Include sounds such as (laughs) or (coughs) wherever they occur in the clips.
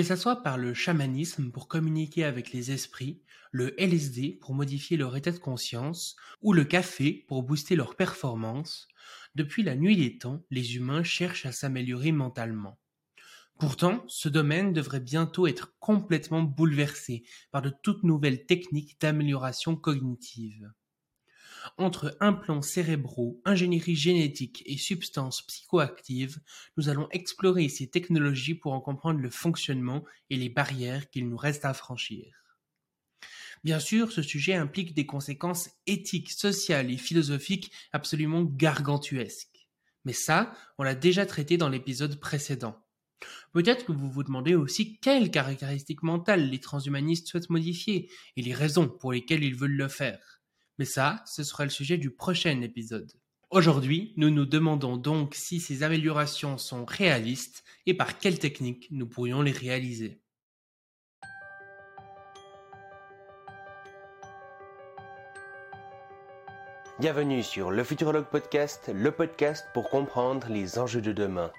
Que ce soit par le chamanisme pour communiquer avec les esprits, le LSD pour modifier leur état de conscience, ou le café pour booster leur performance, depuis la nuit des temps, les humains cherchent à s'améliorer mentalement. Pourtant, ce domaine devrait bientôt être complètement bouleversé par de toutes nouvelles techniques d'amélioration cognitive. Entre implants cérébraux, ingénierie génétique et substances psychoactives, nous allons explorer ces technologies pour en comprendre le fonctionnement et les barrières qu'il nous reste à franchir. Bien sûr, ce sujet implique des conséquences éthiques, sociales et philosophiques absolument gargantuesques. Mais ça, on l'a déjà traité dans l'épisode précédent. Peut-être que vous vous demandez aussi quelles caractéristiques mentales les transhumanistes souhaitent modifier et les raisons pour lesquelles ils veulent le faire. Mais ça, ce sera le sujet du prochain épisode. Aujourd'hui, nous nous demandons donc si ces améliorations sont réalistes et par quelles techniques nous pourrions les réaliser. Bienvenue sur le Futurologue Podcast, le podcast pour comprendre les enjeux de demain.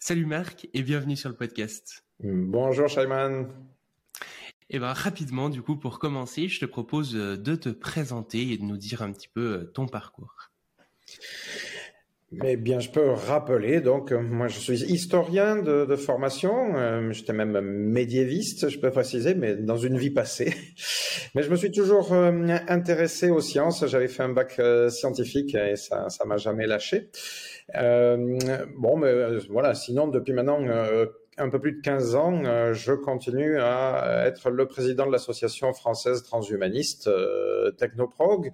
Salut Marc et bienvenue sur le podcast. Bonjour Shaiman. Eh ben rapidement, du coup, pour commencer, je te propose euh, de te présenter et de nous dire un petit peu euh, ton parcours. Mais bien, je peux rappeler, donc, euh, moi, je suis historien de, formation, j'étais même médiéviste, je peux préciser, mais dans une vie passée. (laughs) mais je me suis toujours intéressé aux sciences, j'avais fait un bac scientifique et ça ça m'a jamais lâché. bon, mais voilà, sinon, depuis maintenant un peu plus de 15 ans, euh, je continue à être le président de l'association française transhumaniste euh, Technoprog.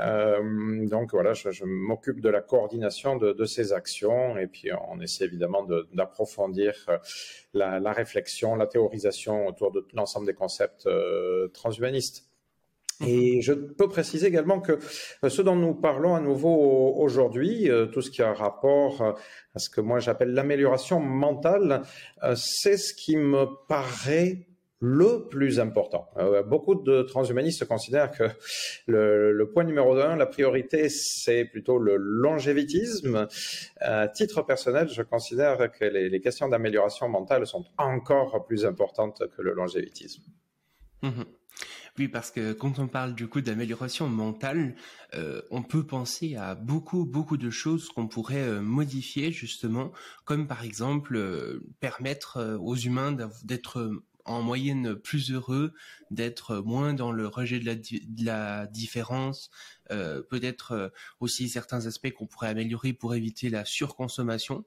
Euh, donc voilà, je, m'occupe de la coordination de, ces actions et puis on essaie évidemment d'approfondir la, la, réflexion, la théorisation autour de l'ensemble des concepts transhumanistes. Et je peux préciser également que euh, ce dont nous parlons à nouveau aujourd'hui, euh, tout ce qui a rapport euh, à ce que moi j'appelle l'amélioration mentale, c'est ce qui me paraît le plus important. beaucoup de transhumanistes considèrent que le, point numéro un, la priorité, c'est plutôt le longévitisme. À titre personnel, je considère que les, questions d'amélioration mentale sont encore plus importantes que le longévitisme. Mmh oui, parce que quand on parle du coup d'amélioration mentale, euh, on peut penser à beaucoup, beaucoup de choses qu'on pourrait euh, modifier justement, comme par exemple euh, permettre aux humains d'être en moyenne plus heureux, d'être moins dans le rejet de la, différence, peut-être aussi certains aspects qu'on pourrait améliorer pour éviter la surconsommation.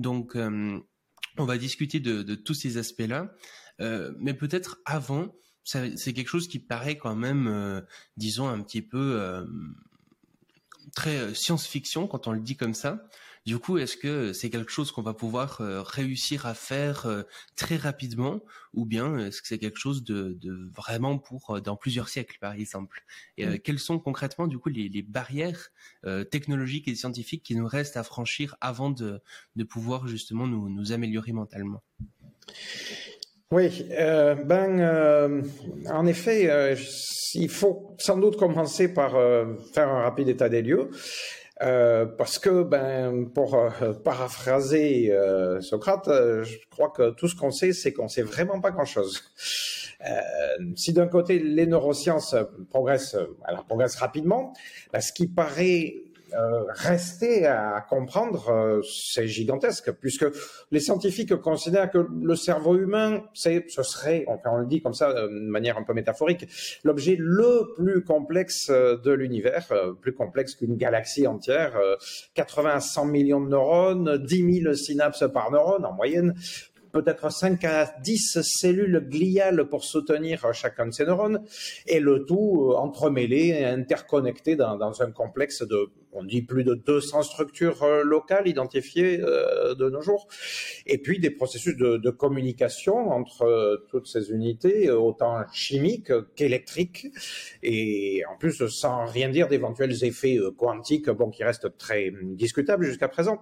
Donc, on va discuter de tous ces aspects-là, mais peut-être avant, c'est quelque chose qui paraît quand même, euh, disons, un petit peu euh, très euh, science-fiction quand on le dit comme ça. Du coup, est-ce que c'est quelque chose qu'on va pouvoir réussir à faire très rapidement, ou bien est-ce que c'est quelque chose de, vraiment pour dans plusieurs siècles, par exemple? Et mmh. quelles sont concrètement, du coup, les, barrières technologiques et scientifiques qui nous restent à franchir avant de, pouvoir justement nous améliorer mentalement? Oui, euh, ben, euh, en effet, euh, il faut sans doute commencer par faire un rapide état des lieux. parce que, ben, pour paraphraser Socrate, je crois que tout ce qu'on sait, c'est qu'on sait vraiment pas grand-chose. si d'un côté les neurosciences progressent, alors progressent rapidement, ben, ce qui paraît euh, rester à comprendre, euh, c'est gigantesque, puisque les scientifiques considèrent que le cerveau humain, c'est, ce serait, enfin on le dit comme ça de manière un peu métaphorique, l'objet le plus complexe de l'univers, euh, plus complexe qu'une galaxie entière, 80 à 100 millions de neurones, 10 000 synapses par neurone en moyenne, peut-être 5 à 10 cellules gliales pour soutenir chacun de ces neurones, et le tout entremêlé, interconnecté dans, dans un complexe de on dit plus de 200 structures euh, locales identifiées euh, de nos jours, et puis des processus de, communication entre euh, toutes ces unités, autant chimiques qu'électriques, et en plus sans rien dire d'éventuels effets quantiques, bon, qui restent très discutables jusqu'à présent.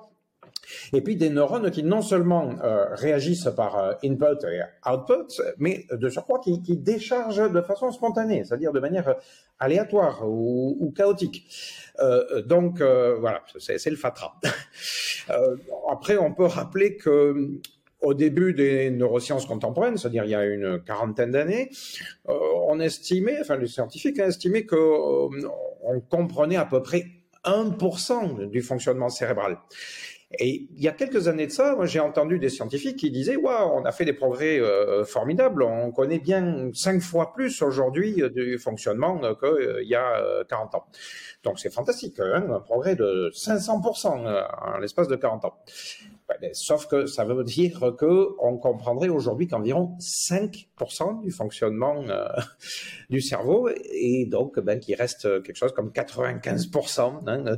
Et puis des neurones qui non seulement réagissent par input et output, mais de surcroît qui, déchargent de façon spontanée, c'est-à-dire de manière aléatoire ou chaotique. Euh, donc euh, voilà, c'est le FATRA. (laughs) Euh, après, on peut rappeler que au début des neurosciences contemporaines, c'est-à-dire il y a une quarantaine d'années, on estimait, enfin les scientifiques ont estimé qu'on comprenait à peu près 1% du fonctionnement cérébral. Et il y a quelques années de ça, j'ai entendu des scientifiques qui disaient waouh, on a fait des progrès euh, formidables, on connaît bien cinq fois plus aujourd'hui euh, du fonctionnement euh, qu'il y a 40 ans. Donc c'est fantastique, hein, un progrès de 500% en l'espace de 40 ans. Sauf que ça veut dire qu'on comprendrait aujourd'hui qu'environ 5% du fonctionnement euh, (laughs) du cerveau et donc ben, qu'il reste quelque chose comme 95% hein,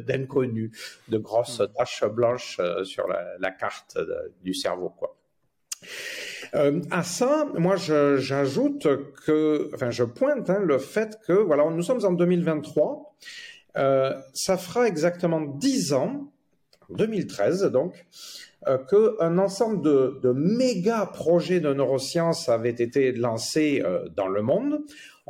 d'inconnus, de, grosses hmm. taches blanches euh, sur la, carte du cerveau. Quoi. Euh, à ça, moi, j'ajoute que, enfin, je pointe hein, le fait que, voilà, nous sommes en 2023, ça fera exactement 10 ans 2013 donc, euh, qu'un ensemble de, méga projets de neurosciences avait été lancés euh, dans le monde.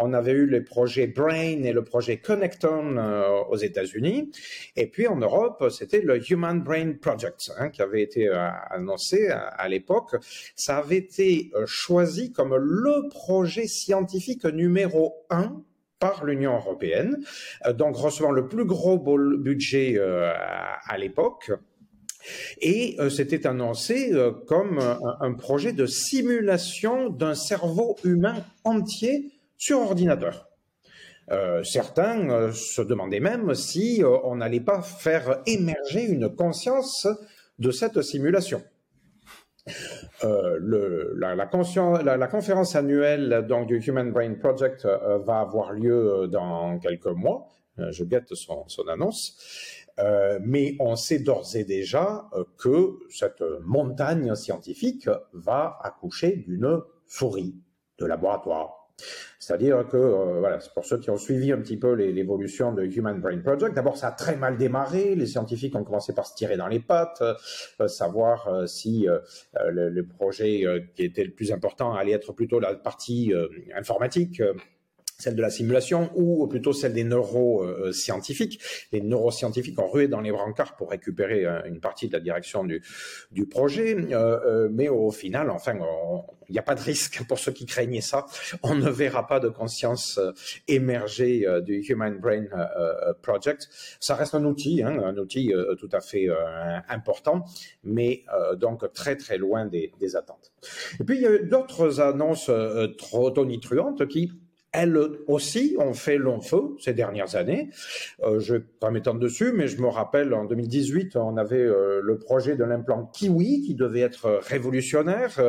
On avait eu les projets Brain et le projet Connectome euh, aux États-Unis. Et puis en Europe, c'était le Human Brain Project hein, qui avait été euh, annoncé à, l'époque. Ça avait été choisi comme le projet scientifique numéro un par l'Union européenne, euh, donc recevant le plus gros budget euh, à, l'époque. Et euh, c'était annoncé comme un, projet de simulation d'un cerveau humain entier sur ordinateur. certains se demandaient même si on n'allait pas faire émerger une conscience de cette simulation. Euh, la, conférence annuelle du Human Brain Project euh, va avoir lieu euh, dans quelques mois. je guette son, son annonce. mais on sait d'ores et déjà que cette montagne scientifique va accoucher d'une souris de laboratoire. C'est-à-dire que, euh, voilà, c'est pour ceux qui ont suivi un petit peu l'évolution de Human Brain Project. D'abord, ça a très mal démarré. Les scientifiques ont commencé par se tirer dans les pattes, euh, savoir euh, si le, le, projet qui était le plus important allait être plutôt la partie informatique celle de la simulation ou plutôt celle des neuroscientifiques. Les neuroscientifiques ont rué dans les brancards pour récupérer euh, une partie de la direction du, du projet, euh, euh, mais au final, enfin, il n'y a pas de risque pour ceux qui craignaient ça. On ne verra pas de conscience émerger du Human Brain Project. Ça reste un outil, hein, un outil tout à fait important, mais donc très très loin des, des, attentes. Et puis il y a d'autres annonces trop tonitruantes qui elles aussi ont fait long feu ces dernières années. Euh, je ne vais pas m'étendre dessus, mais je me rappelle en 2018, on avait euh, le projet de l'implant Kiwi qui devait être révolutionnaire.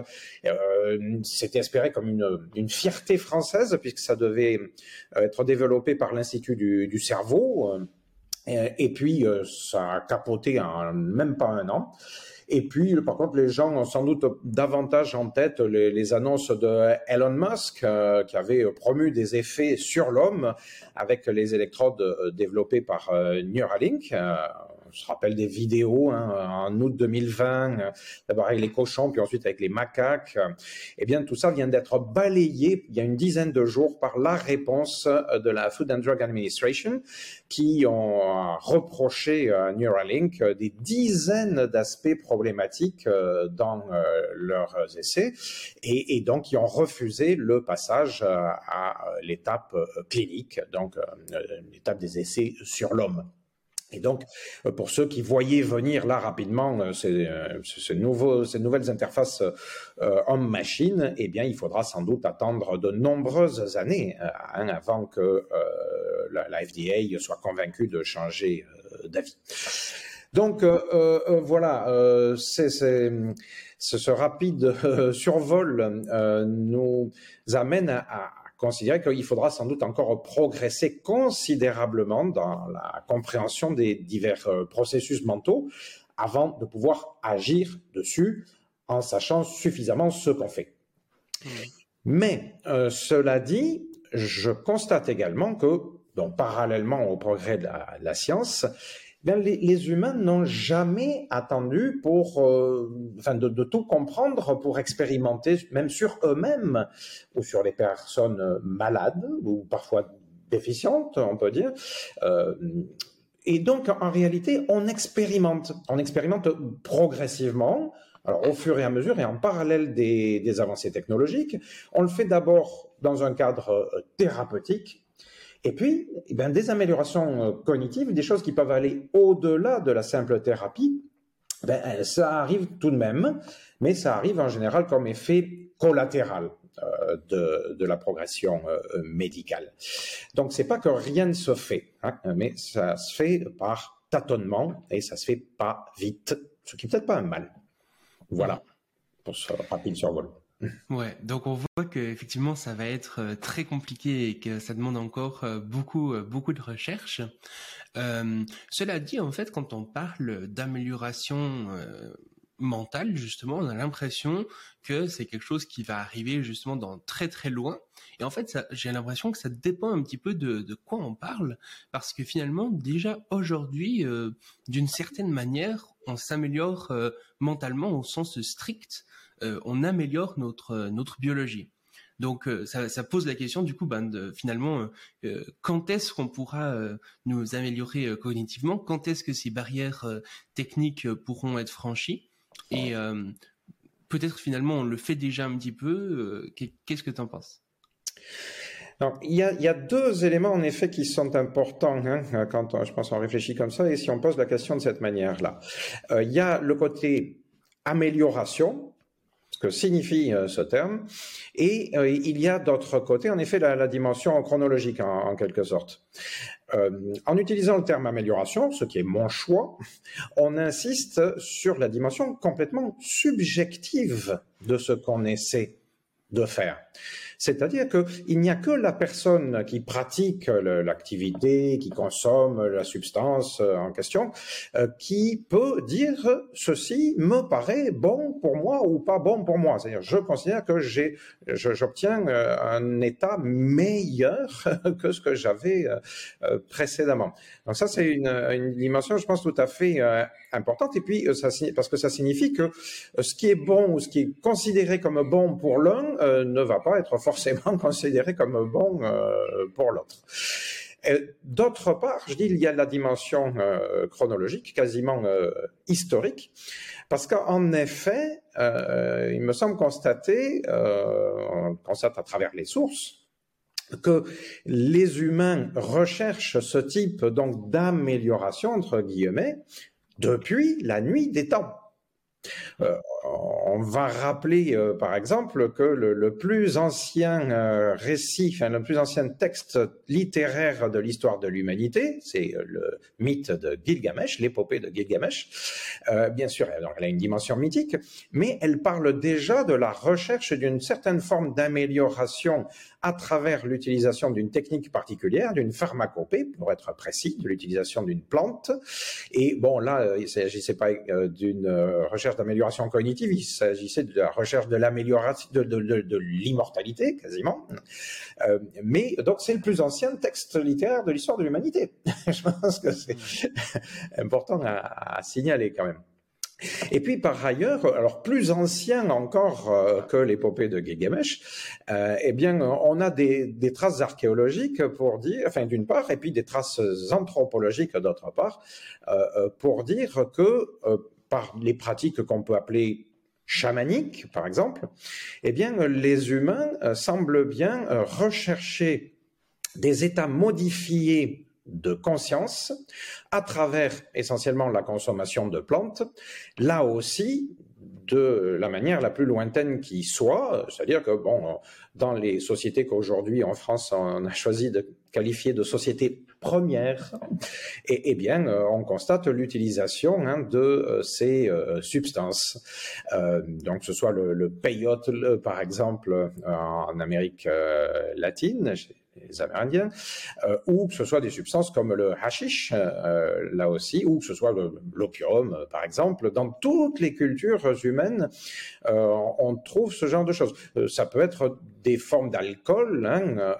Euh, C'était espéré comme une, fierté française puisque ça devait être développé par l'Institut du, cerveau. Et, puis, ça a capoté en même pas un an. Et puis, par contre, les gens ont sans doute davantage en tête les, annonces de Elon Musk, euh, qui avait promu des effets sur l'homme avec les électrodes euh, développées par euh, Neuralink je me rappelle des vidéos hein, en août 2020, euh, d'abord avec les cochons, puis ensuite avec les macaques. Eh bien, tout ça vient d'être balayé il y a une dizaine de jours par la réponse euh, de la Food and Drug Administration, qui ont reproché à Neuralink des dizaines d'aspects problématiques euh, dans leurs essais, et, et donc qui ont refusé le passage à l'étape clinique, donc l'étape des essais sur l'homme. Et donc, euh, pour ceux qui voyaient venir là rapidement euh, ces, euh, ces, nouvelles interfaces homme-machine, eh bien, il faudra sans doute attendre de nombreuses années hein, avant que la, FDA soit convaincue de changer d'avis. Donc, voilà, ce rapide survol nous amène à, considérer qu'il faudra sans doute encore progresser considérablement dans la compréhension des divers euh, processus mentaux avant de pouvoir agir dessus en sachant suffisamment ce qu'on fait. Mais euh, cela dit, je constate également que, donc, parallèlement au progrès de la, science, ben, les, humains n'ont jamais attendu pour, euh, enfin, de, tout comprendre pour expérimenter, même sur eux-mêmes ou sur les personnes malades ou parfois déficientes, on peut dire. Euh, et donc, en réalité, on expérimente, on expérimente progressivement. Alors, au fur et à mesure et en parallèle des, avancées technologiques, on le fait d'abord dans un cadre euh, thérapeutique, et puis, eh ben, des améliorations euh, cognitives, des choses qui peuvent aller au-delà de la simple thérapie, ben, euh, ça arrive tout de même, mais ça arrive en général comme effet collatéral euh, de, la progression médicale. Donc, c'est pas que rien ne se fait, hein, mais ça se fait par tâtonnement et ça se fait pas vite, ce qui n'est peut-être pas un mal. Voilà, pour ce rapide survol. Ouais, donc on voit que effectivement ça va être euh, très compliqué et que ça demande encore euh, beaucoup euh, beaucoup de recherche. cela dit, en fait, quand on parle d'amélioration mentale, justement, on a l'impression que c'est quelque chose qui va arriver justement dans très très loin. Et en fait, j'ai l'impression que ça dépend un petit peu de, de, quoi on parle, parce que finalement, déjà aujourd'hui, d'une certaine manière, on s'améliore mentalement au sens strict. Euh, on améliore notre euh, notre biologie. Donc euh, ça, pose la question du coup, ben, finalement, quand est-ce qu'on pourra nous améliorer cognitivement? Quand est-ce que ces barrières techniques pourront être franchies? Et peut-être finalement on le fait déjà un petit peu. Qu'est-ce que tu en penses il y, a, deux éléments en effet qui sont importants hein, quand je pense on réfléchit comme ça et si on pose la question de cette manière-là. il y a le côté amélioration, que signifie euh, ce terme. Et euh, il y a d'autre côté, en effet, la, dimension chronologique, en, quelque sorte. Euh, en utilisant le terme amélioration, ce qui est mon choix, on insiste sur la dimension complètement subjective de ce qu'on essaie de faire. C'est-à-dire qu'il n'y a que la personne qui pratique l'activité, qui consomme la substance euh, en question, euh, qui peut dire ceci me paraît bon pour moi ou pas bon pour moi. C'est-à-dire, je considère que j'ai, j'obtiens euh, un état meilleur (laughs) que ce que j'avais précédemment. Donc ça, c'est une, dimension, je pense, tout à fait importante. Et puis, parce que ça signifie que ce qui est bon ou ce qui est considéré comme bon pour l'un ne va pas être forcément (laughs) considéré comme bon euh, pour l'autre. D'autre part, je dis, il y a la dimension euh, chronologique, quasiment euh, historique, parce qu'en effet, il me semble constater, on constate à travers les sources, que les humains recherchent ce type donc d'amélioration entre guillemets depuis la nuit des temps. Euh, on va rappeler, euh, par exemple, que le, plus ancien euh, récit, le plus ancien texte littéraire de l'histoire de l'humanité, c'est le mythe de Gilgamesh, l'épopée de Gilgamesh. bien sûr, elle a une dimension mythique, mais elle parle déjà de la recherche d'une certaine forme d'amélioration à travers l'utilisation d'une technique particulière, d'une pharmacopée, pour être précis, de l'utilisation d'une plante. Et bon, là, il ne s'agissait pas d'une recherche d'amélioration cognitive, il s'agissait de la recherche de l'amélioration de, de, l'immortalité quasiment. Euh, mais donc c'est le plus ancien texte littéraire de l'histoire de l'humanité. (laughs) Je pense que c'est important à, signaler quand même. Et puis par ailleurs, alors plus ancien encore euh, que l'épopée de Gilgamesh, euh, eh bien on a des, des, traces archéologiques pour dire, enfin d'une part, et puis des traces anthropologiques d'autre part, euh, pour dire que par les pratiques qu'on peut appeler chamaniques, par exemple, eh bien, les humains euh, semblent bien euh, rechercher des états modifiés de conscience à travers essentiellement la consommation de plantes, là aussi de la manière la plus lointaine qui soit, c'est-à-dire que bon, dans les sociétés qu'aujourd'hui en France on a choisi de qualifier de sociétés premières, et, bien euh, on constate l'utilisation hein, de euh, ces euh, substances. donc ce soit le, le peyote, par exemple, en Amérique latine, Amérindiens, ou que ce soit des substances comme le hashish, là aussi, ou que ce soit l'opium, par exemple. Dans toutes les cultures humaines, on trouve ce genre de choses. ça peut être des formes d'alcool, hein,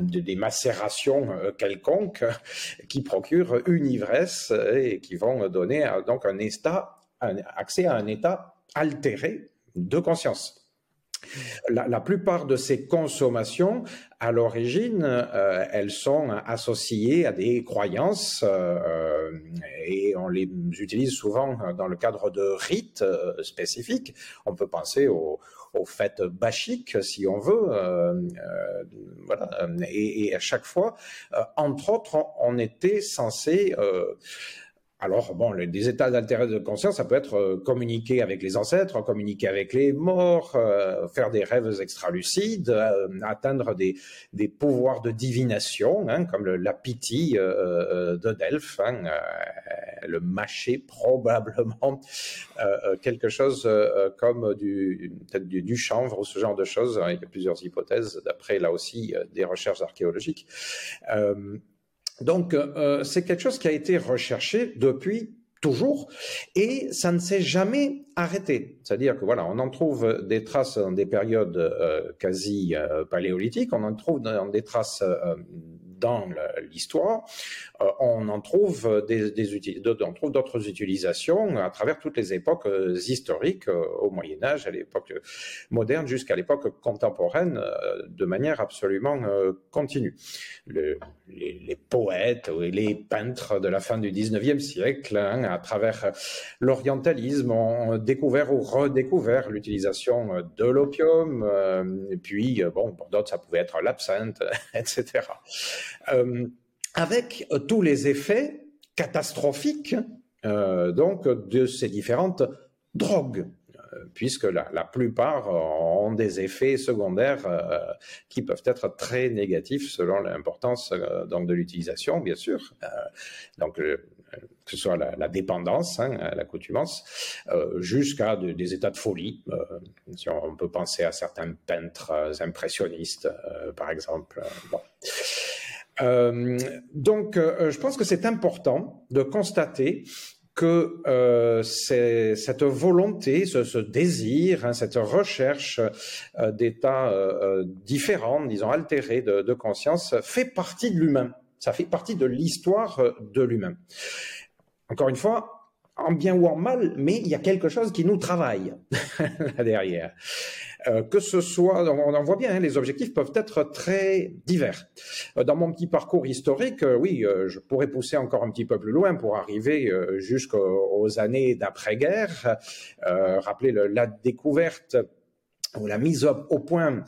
des macérations quelconques (laughs) qui procurent une ivresse et qui vont donner donc un état, un accès à un état altéré de conscience. La, plupart de ces consommations, à l'origine, euh, elles sont associées à des croyances euh, et on les utilise souvent dans le cadre de rites euh, spécifiques. On peut penser aux, fêtes bachiques, si on veut. voilà. Et, à chaque fois, entre autres, on, on était censé alors, bon, des états d'intérêt de conscience, ça peut être euh, communiquer avec les ancêtres, communiquer avec les morts, euh, faire des rêves extralucides, euh, atteindre des, des, pouvoirs de divination, hein, comme le, la pitié de Delphes, hein, le mâcher probablement quelque chose comme du, du, du, chanvre ou ce genre de choses. Il y a plusieurs hypothèses, d'après là aussi des recherches archéologiques. Donc, euh, c'est quelque chose qui a été recherché depuis toujours et ça ne s'est jamais arrêté. C'est-à-dire que voilà, on en trouve des traces dans des périodes euh, quasi euh, paléolithiques, on en trouve dans des traces dans l'histoire, euh, on en trouve d'autres utilisations à travers toutes les époques euh, historiques, euh, au Moyen Âge, à l'époque moderne, jusqu'à l'époque contemporaine, de manière absolument continue. les, poètes et les peintres de la fin du 19e siècle, hein, à travers l'orientalisme, ont découvert ou redécouvert l'utilisation de l'opium, puis, bon, pour d'autres, ça pouvait être l'absinthe, (laughs) etc. Euh, avec euh, tous les effets catastrophiques euh, donc de ces différentes drogues puisque la, la, plupart ont des effets secondaires qui peuvent être très négatifs selon l'importance de l'utilisation, bien sûr. donc que ce soit la, la dépendance, hein, l'accoutumance, jusqu'à des états de folie. si on, peut penser à certains peintres impressionnistes, par exemple. Euh, donc, euh, je pense que c'est important de constater que euh, cette volonté, ce, désir, hein, cette recherche d'états différents, disons altérés de, conscience, fait partie de l'humain. Ça fait partie de l'histoire de l'humain. Encore une fois, en bien ou en mal, mais il y a quelque chose qui nous travaille (laughs) derrière. Euh, que ce soit, on en voit bien, hein, les objectifs peuvent être très divers. Euh, dans mon petit parcours historique, euh, oui, je pourrais pousser encore un petit peu plus loin pour arriver jusqu'aux années d'après-guerre, rappeler la découverte ou la mise au point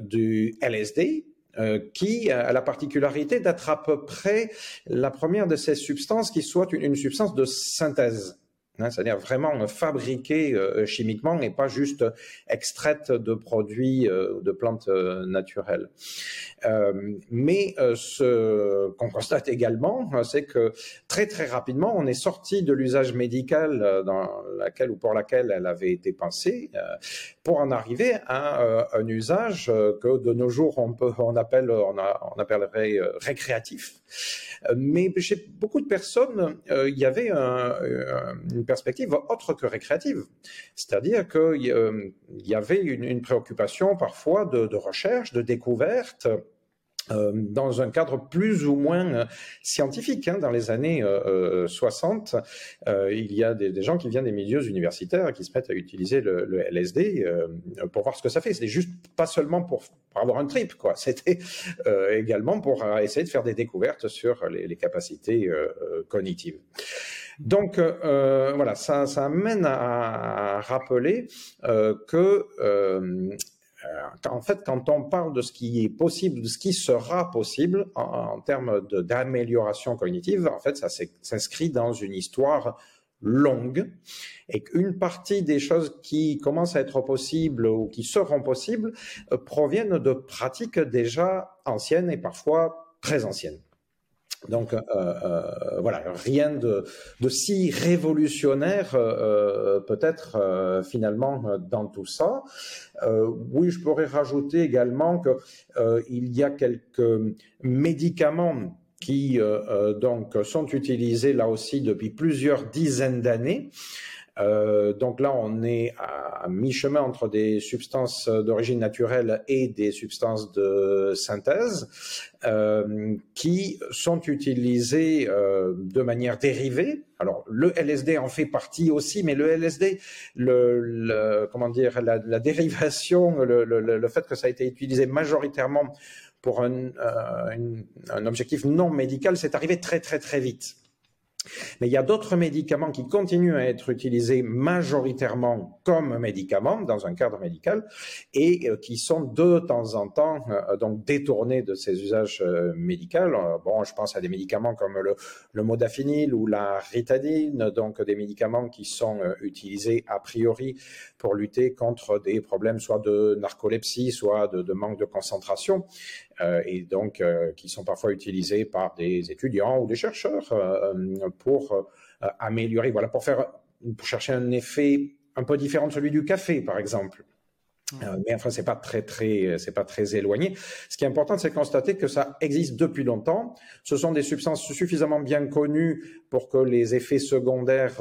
du LSD, euh, qui a la particularité d'être à peu près la première de ces substances qui soit une substance de synthèse. C'est-à-dire vraiment fabriquée euh, chimiquement et pas juste extraite de produits euh, de plantes euh, naturelles. mais ce qu'on constate également, c'est que très très rapidement, on est sorti de l'usage médical dans laquelle ou pour laquelle elle avait été pensée, pour en arriver à un usage que de nos jours on appelle on appellerait récréatif. Mais chez beaucoup de personnes, il y avait un, une perspective autre que récréative. C'est-à-dire qu'il euh, y avait une, préoccupation parfois de, recherche, de découverte. Euh, dans un cadre plus ou moins euh, scientifique. Hein. Dans les années 60, il y a des, gens qui viennent des milieux universitaires qui se mettent à utiliser le, LSD pour voir ce que ça fait. C'était juste pas seulement pour, avoir un trip, quoi. (laughs) C'était également pour essayer de faire des découvertes sur les, les capacités cognitives. Donc euh, voilà, ça, ça amène à, rappeler euh, que euh, en fait, quand on parle de ce qui est possible, de ce qui sera possible en, termes d'amélioration cognitive, en fait, ça s'inscrit dans une histoire longue et qu'une partie des choses qui commencent à être possibles ou qui seront possibles proviennent de pratiques déjà anciennes et parfois très anciennes. Donc voilà, rien de, si révolutionnaire peut-être finalement dans tout ça. oui, je pourrais rajouter également qu'il y a quelques médicaments qui donc sont utilisés là aussi depuis plusieurs dizaines d'années euh, donc là, on est à, mi-chemin entre des substances d'origine naturelle et des substances de synthèse euh, qui sont utilisées euh, de manière dérivée. Alors le LSD en fait partie aussi, mais le LSD, le, comment dire, la, dérivation, le, fait que ça a été utilisé majoritairement pour un, un objectif non médical, c'est arrivé très très très vite. Mais il y a d'autres médicaments qui continuent à être utilisés majoritairement comme médicaments dans un cadre médical et euh, qui sont de temps en temps euh, donc détournés de ces usages euh, médicaux. Bon, je pense à des médicaments comme le, modafinil ou la ritadine, donc des médicaments qui sont utilisés a priori pour lutter contre des problèmes soit de narcolepsie, soit de manque de concentration. Euh, et donc euh, qui sont parfois utilisés par des étudiants ou des chercheurs euh, pour améliorer, voilà, pour faire, pour chercher un effet un peu différent de celui du café, par exemple. mais enfin, c'est pas très très, c'est pas très éloigné. Ce qui est important, c'est de constater que ça existe depuis longtemps. Ce sont des substances suffisamment bien connues pour que les effets secondaires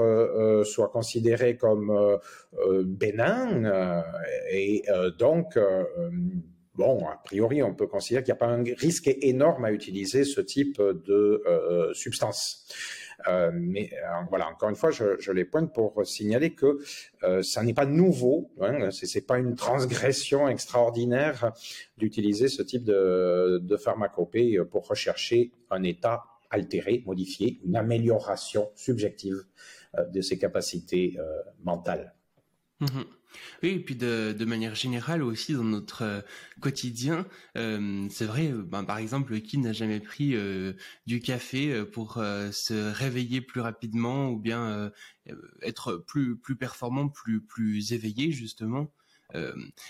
soient considérés comme bénins et donc bon, a priori, on peut considérer qu'il n'y a pas un risque énorme à utiliser ce type de euh, substance. Euh, mais euh, voilà, encore une fois, je, les pointe pour signaler que ça n'est pas nouveau, hein, ce n'est pas une transgression extraordinaire d'utiliser ce type de, de pharmacopée pour rechercher un état altéré, modifié, une amélioration subjective de ses capacités mentales. Mmh oui, et puis de, de manière générale aussi dans notre euh, quotidien, euh, c'est vrai, euh, ben, par exemple, qui n'a jamais pris du café pour se réveiller plus rapidement ou bien être plus plus performant, plus plus éveillé justement?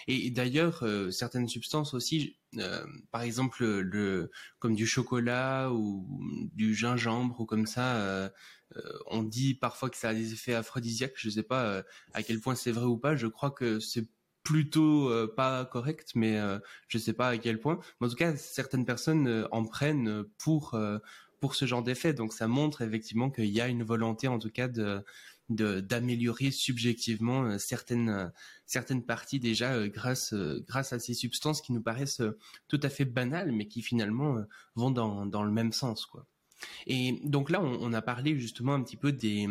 Et, d'ailleurs, certaines substances aussi, par exemple le comme du chocolat ou du gingembre ou comme ça euh, on dit parfois que ça a des effets aphrodisiaques. Je ne sais pas euh, à quel point c'est vrai ou pas. Je crois que c'est plutôt euh, pas correct, mais je ne sais pas à quel point. Mais en tout cas, certaines personnes en prennent pour pour ce genre d'effet. Donc ça montre effectivement qu'il y a une volonté, en tout cas, de d'améliorer subjectivement certaines certaines parties déjà grâce grâce à ces substances qui nous paraissent tout à fait banales mais qui finalement vont dans dans le même sens quoi. Et donc là, on, a parlé justement un petit peu des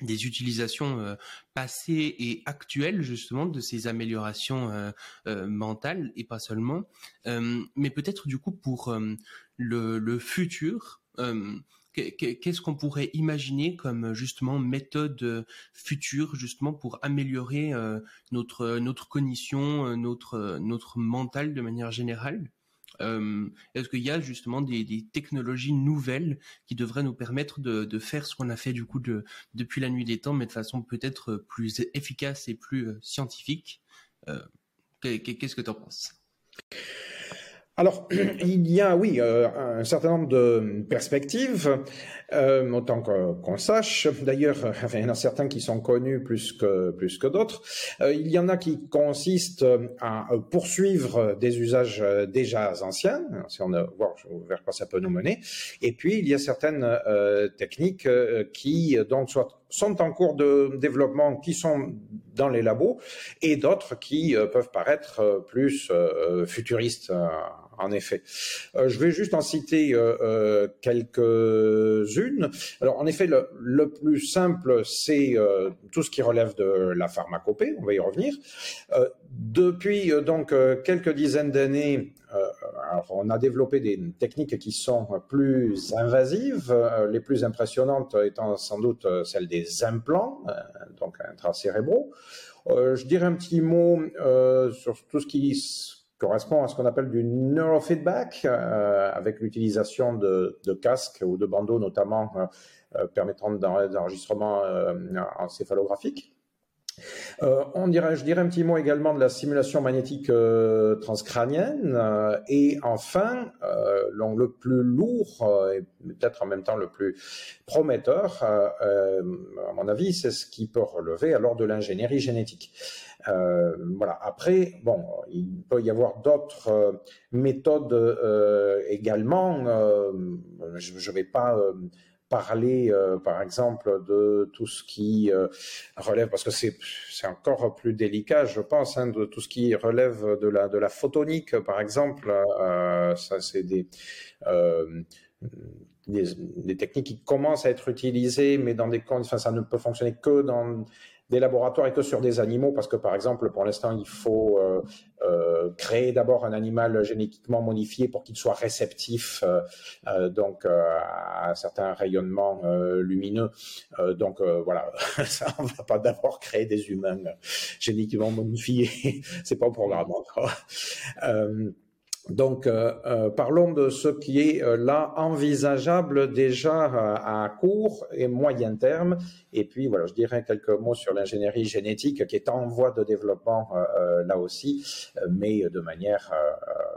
des utilisations euh, passées et actuelles justement de ces améliorations euh, euh, mentales et pas seulement, mais peut-être du coup pour le, le, futur. Qu'est-ce qu'on pourrait imaginer comme justement méthode future justement pour améliorer notre notre cognition, notre notre mental de manière générale? Euh, est-ce qu'il y a justement des, technologies nouvelles qui devraient nous permettre de, faire ce qu'on a fait du coup depuis la nuit des temps, mais de façon peut-être plus efficace et plus euh, scientifique? Euh, Qu'est-ce que tu en penses? Alors, (clears throat) il y a, oui, euh, un certain nombre de perspectives, euh, autant qu'on sache. D'ailleurs, (laughs) il y en a certains qui sont connus plus que, plus que d'autres. Euh, il y en a qui consistent à poursuivre des usages déjà anciens, si on a voir vers quoi ça peut nous mener. Et puis, il y a certaines techniques qui, donc, soit sont en cours de développement, qui sont dans les labos, et d'autres qui peuvent paraître plus futuristes en effet. Euh, je vais juste en citer euh, euh, quelques-unes. Alors, en effet, le, plus simple, c'est tout ce qui relève de la pharmacopée. On va y revenir. depuis donc quelques dizaines d'années, on a développé des techniques qui sont plus invasives, les plus impressionnantes étant sans doute celles des implants, donc intracérébraux. je dirais un petit mot sur tout ce qui correspond à ce qu'on appelle du neurofeedback, euh, avec l'utilisation de, casques ou de bandeaux notamment euh, euh, permettant d'enregistrement encéphalographique. Euh, on dirait, je dirais un petit mot également de la simulation magnétique euh, transcrânienne euh, et enfin le plus lourd et peut-être en même temps le plus prometteur, à mon avis, c'est ce qui peut relever alors de l'ingénierie génétique. voilà. Après, bon, il peut y avoir d'autres méthodes également. je ne vais pas parler, euh, par exemple, de tout ce qui euh, relève, parce que c'est encore plus délicat, je pense, hein, de tout ce qui relève de la, de la photonique, par exemple. Euh, ça, c'est des, des, techniques qui commencent à être utilisées, mais dans des conditions, ça ne peut fonctionner que dans des laboratoires et que sur des animaux, parce que par exemple, pour l'instant, il faut euh, euh, créer d'abord un animal génétiquement modifié pour qu'il soit réceptif euh, donc à certains rayonnements lumineux. donc voilà, (laughs) ça, on va pas d'abord créer des humains génétiquement modifiés, (laughs) c'est pas au programme encore. Donc, euh, euh, parlons de ce qui est euh, là envisageable déjà à court et moyen terme. Et puis, voilà, je dirais quelques mots sur l'ingénierie génétique qui est en voie de développement là aussi, mais de manière,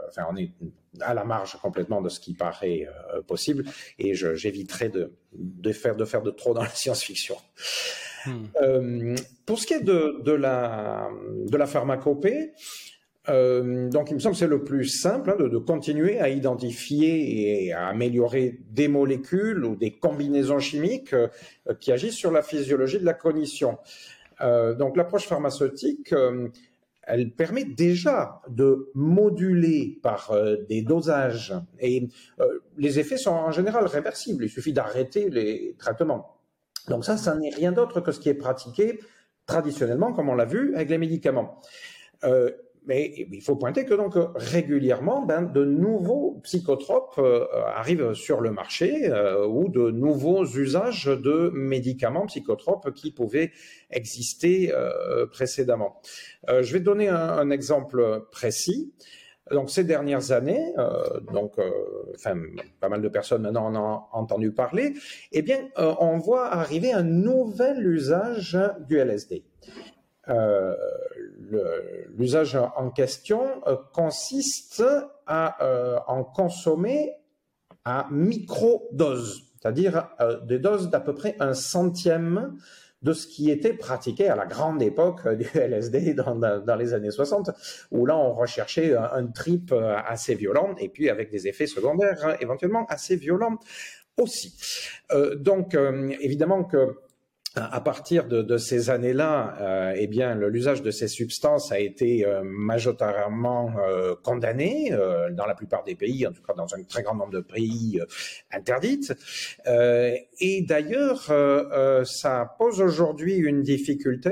enfin, on est à la marge complètement de ce qui paraît possible. Et j'éviterai de, de, faire, de faire de trop dans la science-fiction. Hmm. pour ce qui est de, de la, de la pharmacopée, euh, donc, il me semble que c'est le plus simple hein, de, continuer à identifier et à améliorer des molécules ou des combinaisons chimiques euh, qui agissent sur la physiologie de la cognition. Euh, donc, l'approche pharmaceutique, elle permet déjà de moduler par des dosages et les effets sont en général réversibles. Il suffit d'arrêter les traitements. Donc ça, ça n'est rien d'autre que ce qui est pratiqué traditionnellement, comme on l'a vu, avec les médicaments. Mais il faut pointer que donc régulièrement, ben, de nouveaux psychotropes euh, arrivent sur le marché euh, ou de nouveaux usages de médicaments psychotropes qui pouvaient exister euh, précédemment. je vais donner un, exemple précis. Donc ces dernières années, donc enfin pas mal de personnes maintenant en ont entendu parler. Eh bien, on voit arriver un nouvel usage du LSD. Euh, l'usage en question euh, consiste à euh, en consommer à micro-doses, c'est-à-dire des doses d'à peu près un centième de ce qui était pratiqué à la grande époque du LSD dans, les années 60, où là on recherchait un, trip assez violent et puis avec des effets secondaires éventuellement assez violents aussi. donc évidemment que à partir de, ces années-là, euh, eh bien, l'usage de ces substances a été euh, majoritairement euh, condamné dans la plupart des pays, en tout cas dans un très grand nombre de pays interdites. et d'ailleurs, ça pose aujourd'hui une difficulté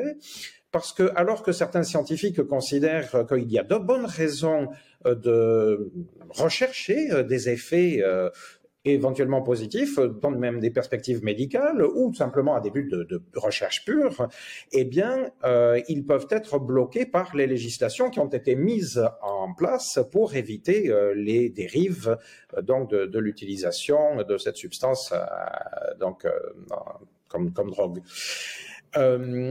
parce que alors que certains scientifiques considèrent qu'il y a de bonnes raisons de rechercher des effets éventuellement positifs, dans même des perspectives médicales ou simplement à des buts de, recherche pure, eh bien, euh, ils peuvent être bloqués par les législations qui ont été mises en place pour éviter euh, les dérives euh, donc de, de l'utilisation de cette substance donc comme, comme drogue. Euh,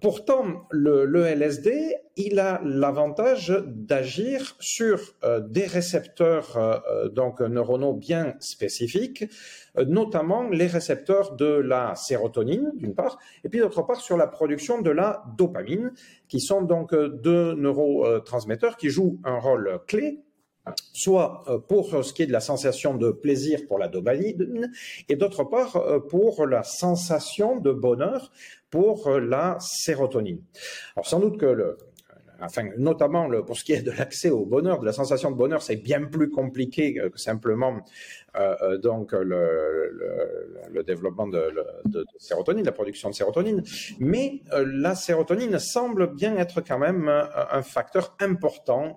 pourtant, le, LSD, il a l'avantage d'agir sur euh, des récepteurs euh, donc neuronaux bien spécifiques, notamment les récepteurs de la sérotonine d'une part, et puis d'autre part sur la production de la dopamine, qui sont donc deux neurotransmetteurs qui jouent un rôle clé soit euh, pour ce qui est de la sensation de plaisir pour la dopamine, et d'autre part euh, pour la sensation de bonheur pour euh, la sérotonine. Alors sans doute que le, enfin, notamment le, pour ce qui est de l'accès au bonheur, de la sensation de bonheur, c'est bien plus compliqué que simplement euh, euh, donc le, développement de, de, sérotonine, la production de sérotonine. Mais euh, la sérotonine semble bien être quand même un, facteur important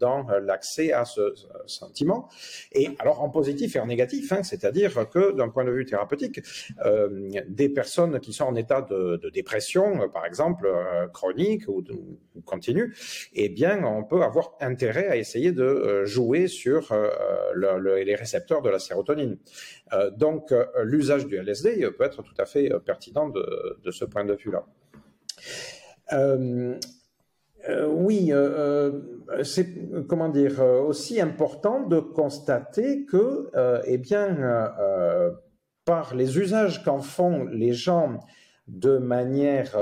dans l'accès à ce, sentiment. Et alors en positif et en négatif, hein, c'est-à-dire que d'un point de vue thérapeutique, des personnes qui sont en état de, de dépression, par exemple chronique ou, ou continue, eh bien on peut avoir intérêt à essayer de jouer sur les récepteurs de de la sérotonine. Euh, donc, euh, l'usage du LSD peut être tout à fait euh, pertinent de, ce point de vue-là. oui, c'est comment dire aussi important de constater que, eh bien, par les usages qu'en font les gens de manière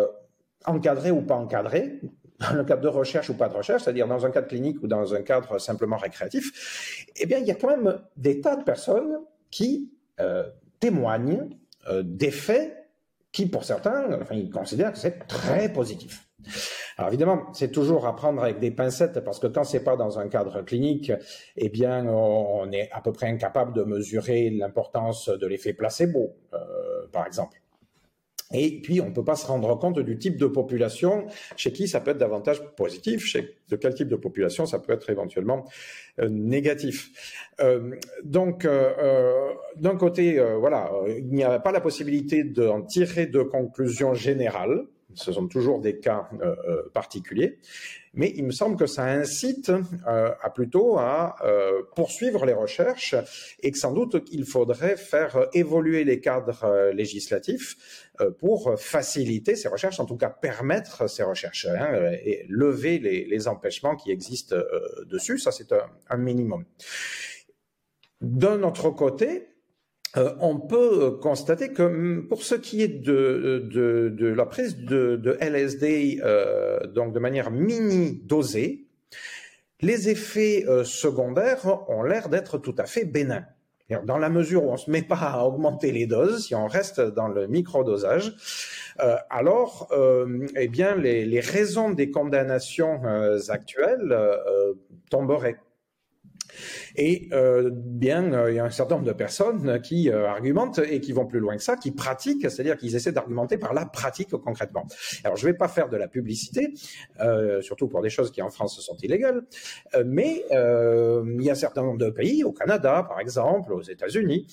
encadrée ou pas encadrée, dans le cadre de recherche ou pas de recherche, c'est-à-dire dans un cadre clinique ou dans un cadre simplement récréatif, eh bien, il y a quand même des tas de personnes qui euh, témoignent euh, d'effets qui, pour certains, ils considèrent que c'est très positif. Alors évidemment, c'est toujours à prendre avec des pincettes parce que quand c'est pas dans un cadre clinique, eh bien, on est à peu près incapable de mesurer l'importance de l'effet placebo, euh, par exemple. Et puis, on ne peut pas se rendre compte du type de population chez qui ça peut être davantage positif, chez de quel type de population ça peut être éventuellement euh, négatif. Euh, donc, euh, d'un côté, voilà, il n'y a pas la possibilité d'en tirer de conclusions générales. Ce sont toujours des cas particuliers mais il me semble que ça incite euh, à plutôt à euh, poursuivre les recherches et que sans doute il faudrait faire évoluer les cadres euh, législatifs pour faciliter ces recherches, en tout cas permettre ces recherches hein, et lever les, empêchements qui existent dessus. Ça, c'est un minimum. D'un autre côté, euh, on peut euh, constater que hum, pour ce qui est de, la prise de, LSD, euh, donc de manière mini-dosée, les effets secondaires ont l'air d'être tout à fait bénins. Dans la mesure où on ne se met pas à augmenter les doses, si on reste dans le microdosage, alors, eh bien, les, raisons des condamnations actuelles tomberaient. Et euh, bien, euh, il y a un certain nombre de personnes qui euh, argumentent et qui vont plus loin que ça, qui pratiquent, c'est-à-dire qu'ils essaient d'argumenter par la pratique concrètement. Alors, je ne vais pas faire de la publicité, surtout pour des choses qui en France sont illégales, mais il y a un certain nombre de pays, au Canada par exemple, aux États-Unis,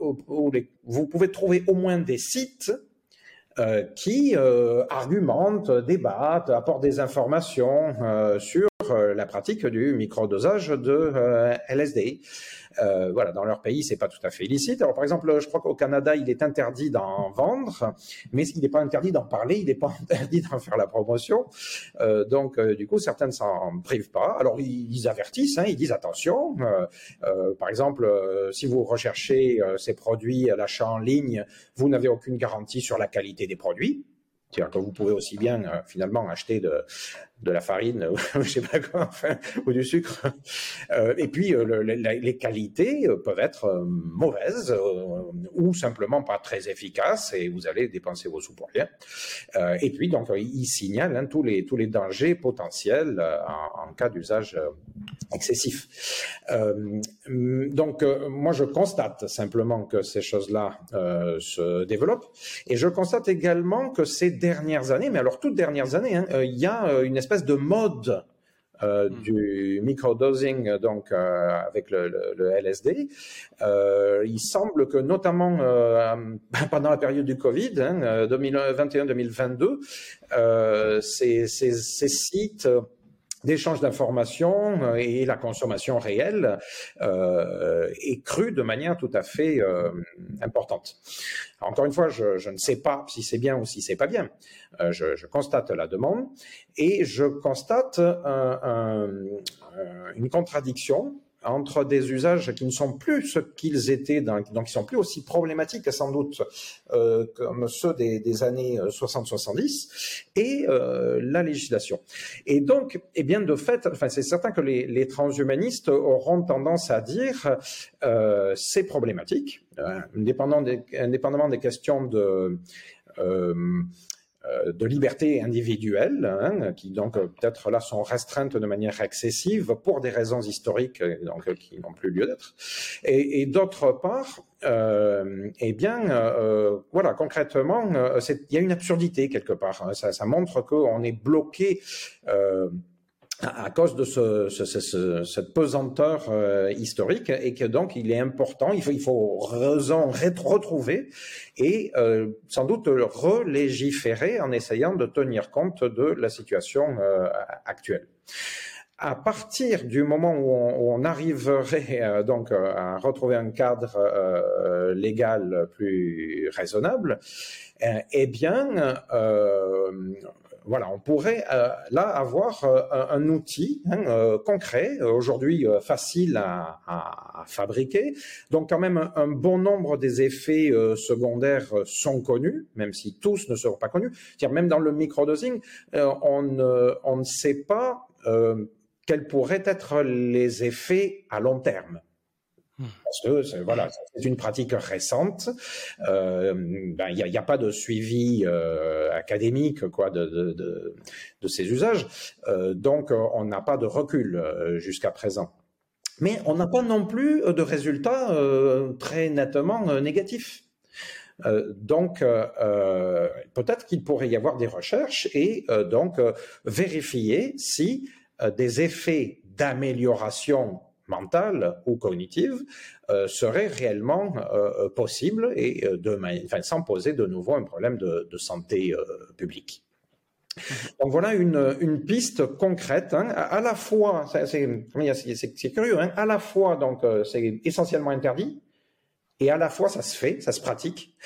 où, vous pouvez trouver au moins des sites qui argumentent, débattent, apportent des informations sur euh, la pratique du microdosage de euh, LSD. Euh, voilà, dans leur pays, c'est pas tout à fait illicite. Alors, par exemple, je crois qu'au Canada, il est interdit d'en vendre, mais il n'est pas interdit d'en parler, il n'est pas (laughs) interdit d'en faire la promotion. donc, du coup, certains ne s'en privent pas. Alors, ils, avertissent, hein, ils disent attention. par exemple, si vous recherchez ces produits à l'achat en ligne, vous n'avez aucune garantie sur la qualité des produits. C'est-à-dire que vous pouvez aussi bien finalement acheter de, de la farine, (laughs) je sais pas quoi, ou du sucre. Euh, et puis euh, les qualités euh, peuvent être mauvaises ou simplement pas très efficaces et vous allez dépenser vos sous pour rien. et puis donc il signale hein, tous les dangers potentiels en, en, cas d'usage excessif. donc moi je constate simplement que ces choses-là se développent et je constate également que ces dernières années, mais alors toutes dernières années, hein, il y a une espèce espèce de mode euh, hmm. du microdosing donc euh, avec le, LSD. Euh, il semble que notamment (laughs) pendant la période du Covid, 2021-2022, hein, ces, ces, sites d'échange d'informations euh, et la consommation réelle euh, est crue de manière tout à fait euh, importante. Encore une fois, je, ne sais pas si c'est bien ou si c'est pas bien. je, constate la demande et je constate une contradiction entre des usages qui ne sont plus ce qu'ils étaient, donc qui sont plus aussi problématiques sans doute euh, comme ceux des, années 60-70, euh, et euh, la législation. Et donc, eh bien, de fait, enfin, c'est certain que les, transhumanistes auront tendance à dire euh, c'est problématique, indépendamment des, indépendamment des questions de euh, de liberté individuelle, hein, qui donc euh, peut-être là sont restreintes de manière excessive pour des raisons historiques euh, donc, qui n'ont plus lieu d'être. Et, d'autre part, eh bien, voilà, concrètement, il y a une absurdité quelque part. Hein. Ça, ça montre qu'on est bloqué à cause de ce, ce, cette pesanteur euh, historique et que donc il est important, il faut, il faut raison retrouver et euh, sans doute relégiférer en essayant de tenir compte de la situation euh, actuelle. À partir du moment où on, on arriverait donc à retrouver un cadre légal plus raisonnable, eh bien, voilà, on pourrait là avoir un, outil hein, concret, aujourd'hui facile à, fabriquer. Donc quand même un, bon nombre des effets secondaires sont connus, même si tous ne seront pas connus. -dire même dans le microdosing, on, on ne sait pas quels pourraient être les effets à long terme. Hmm. Parce que voilà, c'est une pratique récente. Euh, ben, il n'y a, pas de suivi euh, académique quoi de, de, ces usages, euh, donc on n'a pas de recul jusqu'à présent. Mais on n'a pas non plus de résultats très nettement négatifs. donc, peut-être qu'il pourrait y avoir des recherches et donc vérifier si des effets d'amélioration mentale ou cognitive euh, serait réellement euh, euh, possible et sans poser de nouveau un problème de, santé publique. Donc voilà une, une piste concrète, hein, à, la fois, c'est curieux, hein, à la fois donc c'est essentiellement interdit, et à la fois ça se fait, ça se pratique.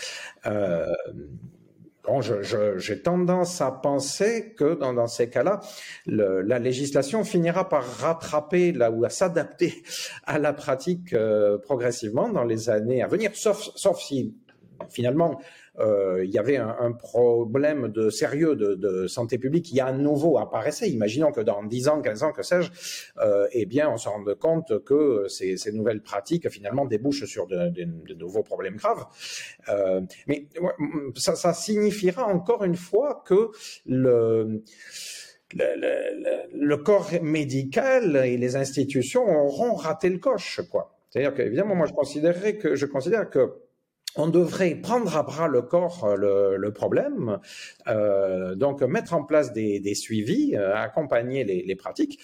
Bon, j'ai tendance à penser que dans, dans ces cas-là, la législation finira par rattraper là ou à s'adapter à la pratique euh, progressivement dans les années à venir, sauf, sauf si finalement il y avait un, problème de sérieux de, santé publique qui à nouveau apparaissait. Imaginons que dans 10 ans, 15 ans, que sais-je, euh, eh bien, on se rende compte que ces, nouvelles pratiques finalement débouchent sur de, nouveaux problèmes graves. Euh, mais ça, ça signifiera encore une fois que le le, le, corps médical et les institutions auront raté le coche, quoi. C'est-à-dire qu'évidemment, moi, je considérerais que je considère que on devrait prendre à bras le corps euh, le, problème, euh, donc mettre en place des, suivis, euh, accompagner les, pratiques.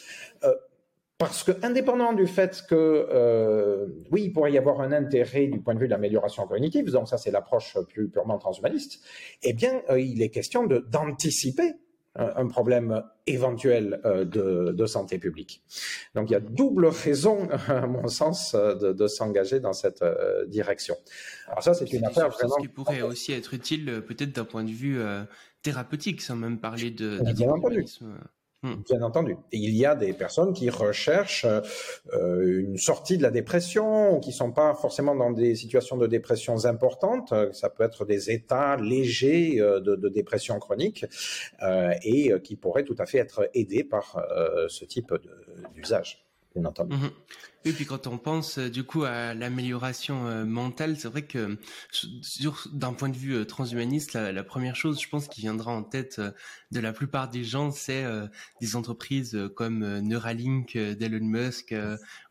parce que, indépendamment du fait que, oui, il pourrait y avoir un intérêt du point de vue de l'amélioration cognitive, donc ça c'est l'approche plus purement transhumaniste, eh bien, il est question d'anticiper un problème éventuel euh, de, santé publique. Donc il y a double raison, (laughs) à mon sens, de, s'engager dans cette euh, direction. Alors ça, c'est une affaire vraiment... Qui pourrait aussi être utile euh, peut-être d'un point de vue thérapeutique, sans même parler de... Hmm. Bien entendu. il y a des personnes qui recherchent euh, une sortie de la dépression ou qui sont pas forcément dans des situations de dépression importantes. Ça peut être des états légers euh, de, dépression chronique euh, et qui pourraient tout à fait être aidés par ce type d'usage bien. Mhm. Puis quand on pense euh, du coup à l'amélioration euh, mentale, c'est vrai que d'un point de vue euh, transhumaniste, la, première chose, je pense, qui viendra en tête de la plupart des gens, c'est des entreprises comme Neuralink d'Elon Musk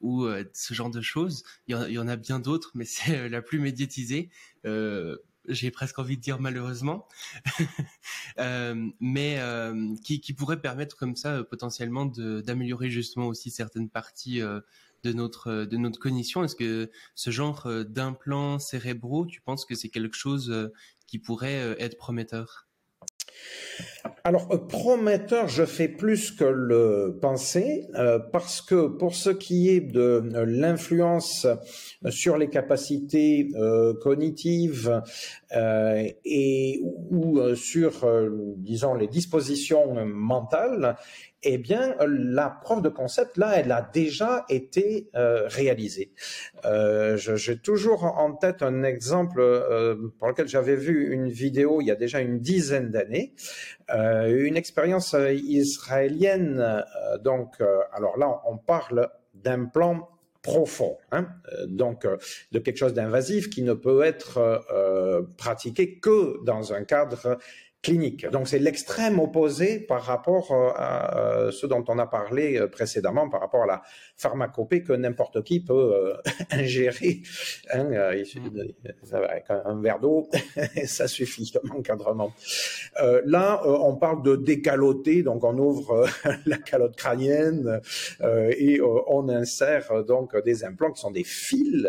ou ce genre de choses. Il y en, a bien d'autres, mais (laughs) c'est la plus médiatisée j'ai presque envie de dire malheureusement, (laughs) euh, mais euh, qui, qui, pourrait permettre comme ça euh, potentiellement d'améliorer justement aussi certaines parties de notre de notre cognition. Est-ce que ce genre d'implants cérébraux, tu penses que c'est quelque chose qui pourrait être prometteur? Alors, euh, prometteur, je fais plus que le penser, euh, parce que pour ce qui est de euh, l'influence sur les capacités cognitives et ou sur, disons, les dispositions mentales, eh bien, la preuve de concept, là, elle a déjà été euh, réalisée. Euh, J'ai toujours en tête un exemple euh, pour lequel j'avais vu une vidéo il y a déjà une dizaine d'années, une expérience israélienne. Donc, alors là, on parle d'un plan profond, hein, donc de quelque chose d'invasif qui ne peut être pratiqué que dans un cadre clinique. Donc c'est l'extrême opposé par rapport euh, à euh, ce dont on a parlé euh, précédemment, par rapport à la pharmacopée que n'importe qui peut (laughs) ingérer. Hein, mm. avec un, verre d'eau, (laughs) ça suffit (laughs) comme encadrement. là, on parle de décaloter, donc on ouvre la calotte crânienne et on insère donc des implants qui sont des fils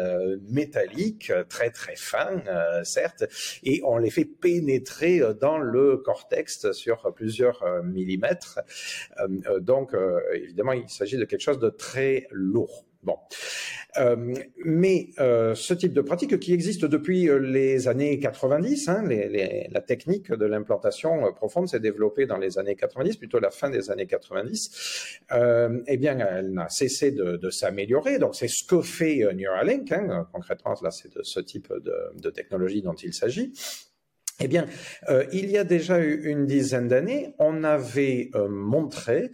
métalliques très très fins, certes, et on les fait pénétrer dans le le cortex sur plusieurs millimètres. donc, évidemment, il s'agit de quelque chose de très lourd. Bon. Euh, mais euh, ce type de pratique qui existe depuis euh, les années 90, hein, la technique de l'implantation profonde s'est développée dans les années 90, plutôt la fin des années 90, eh bien, elle n'a cessé de, s'améliorer. Donc, c'est ce que fait Neuralink. Hein, concrètement, là, c'est de ce type de technologie dont il s'agit. Eh bien, il y a déjà une dizaine d'années, on avait montré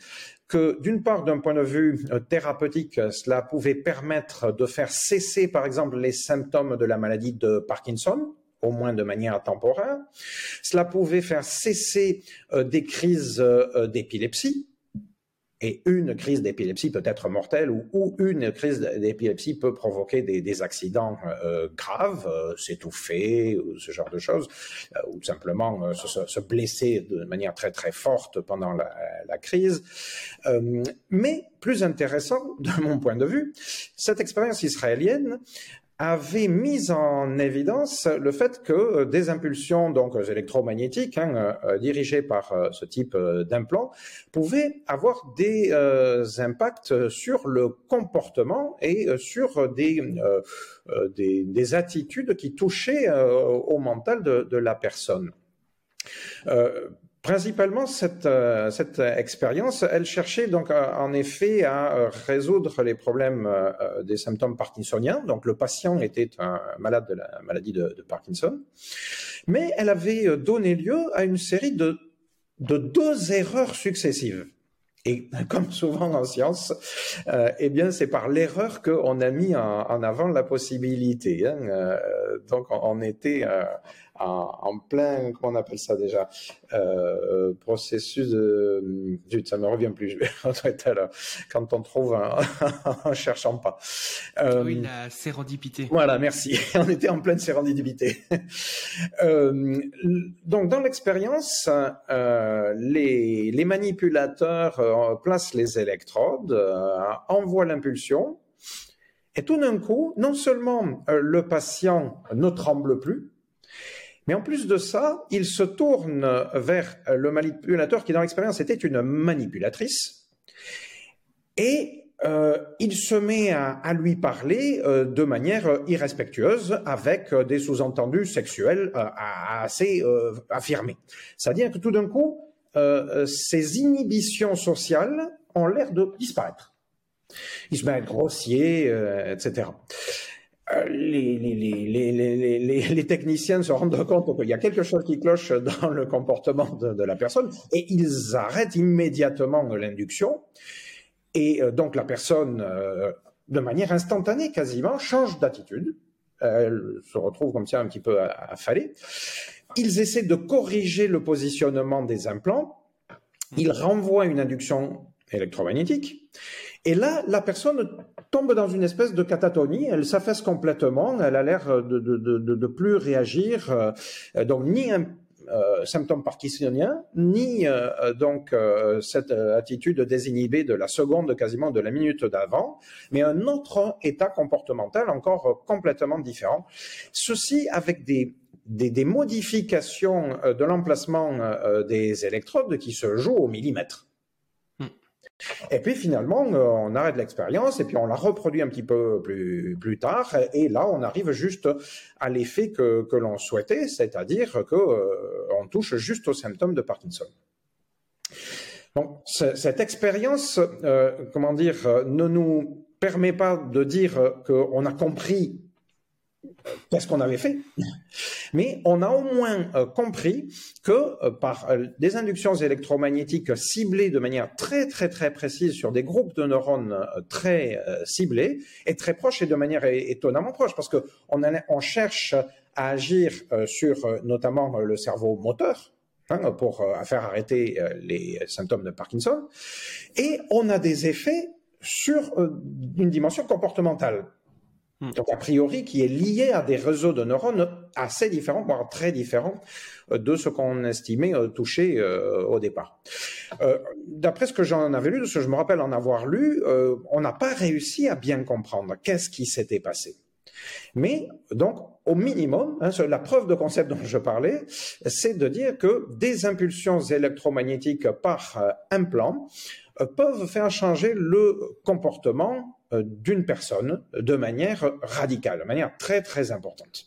que d'une part, d'un point de vue euh, thérapeutique, cela pouvait permettre de faire cesser, par exemple, les symptômes de la maladie de Parkinson, au moins de manière temporaire. Cela pouvait faire cesser euh, des crises euh, d'épilepsie, et une crise d'épilepsie peut être mortelle ou, une crise d'épilepsie peut provoquer des, accidents euh, graves, euh, s'étouffer ou ce genre de choses, euh, ou simplement se, blesser de manière très très forte pendant la, la crise. mais plus intéressant de mon point de vue, cette expérience israélienne avait mis en évidence le fait que euh, des impulsions donc électromagnétiques hein, euh, euh, dirigées par ce type d'implant pouvaient avoir des impacts sur le comportement et sur des, des, attitudes qui touchaient au mental de la personne. Principalement, cette, euh, cette expérience, elle cherchait donc euh, en effet à euh, résoudre les problèmes des symptômes parkinsoniens. Donc le patient était un malade de la maladie de, Parkinson, mais elle avait donné lieu à une série de, de deux erreurs successives. Et (laughs) comme souvent en science, eh bien, c'est par l'erreur qu'on a mis en, avant la possibilité. Hein. Donc, on était en, plein, comment on appelle ça déjà, euh, processus de, ça me revient plus, je vais (laughs) à quand on trouve (laughs) en cherchant pas. Euh, oui, la sérendipité. Voilà, merci. (laughs) on était en pleine sérendipité. euh, donc, dans l'expérience, euh, les, les, manipulateurs euh, placent les électrodes, euh, envoient l'impulsion, et tout d'un coup, non seulement le patient ne tremble plus, mais en plus de ça, il se tourne vers le manipulateur qui, dans l'expérience, était une manipulatrice. Et euh, il se met à, lui parler euh, de manière irrespectueuse, avec des sous-entendus sexuels euh, assez affirmés. C'est-à-dire que tout d'un coup, ces inhibitions sociales ont l'air de disparaître. Il se met à être grossier, etc. Les, techniciens se rendent compte qu'il y a quelque chose qui cloche dans le comportement de, la personne et ils arrêtent immédiatement l'induction. Et euh, donc la personne, euh, de manière instantanée quasiment, change d'attitude. Elle se retrouve comme ça un petit peu affalée. Ils essaient de corriger le positionnement des implants. Ils renvoient une induction électromagnétique. Et là, la personne tombe dans une espèce de catatonie, elle s'affaisse complètement, elle a l'air de, de, de, de, plus réagir, euh, donc ni un euh, symptôme parkinsonien, ni euh, donc euh, cette attitude désinhibée de la seconde, quasiment de la minute d'avant, mais un autre état comportemental encore complètement différent. Ceci avec des des, des modifications de l'emplacement des électrodes qui se jouent au millimètre. Et puis finalement, euh, on arrête l'expérience et puis on la reproduit un petit peu plus, tard. Et là, on arrive juste à l'effet que, que l'on souhaitait, c'est-à-dire qu'on euh, touche juste aux symptômes de Parkinson. Donc, cette expérience, euh, comment dire, ne nous permet pas de dire qu'on a compris qu'est-ce qu'on avait fait? Mais on a au moins euh, compris que euh, par euh, des inductions électromagnétiques ciblées de manière très très très précise sur des groupes de neurones très ciblés et très proches et de manière étonnamment proche parce que on, on cherche à agir sur notamment le cerveau moteur hein, pour faire arrêter les symptômes de Parkinson et on a des effets sur une dimension comportementale. Hmm. Donc, a priori, qui est lié à des réseaux de neurones assez différents, voire très différents euh, de ce qu'on estimait euh, toucher euh, au départ. D'après ce que j'en avais lu, de ce que je me rappelle en avoir lu, on n'a pas réussi à bien comprendre qu'est-ce qui s'était passé. Mais donc, au minimum, hein, la preuve de concept dont je parlais, c'est de dire que des impulsions électromagnétiques par euh, implant euh, peuvent faire changer le comportement euh, d'une personne de manière radicale, de manière très très importante.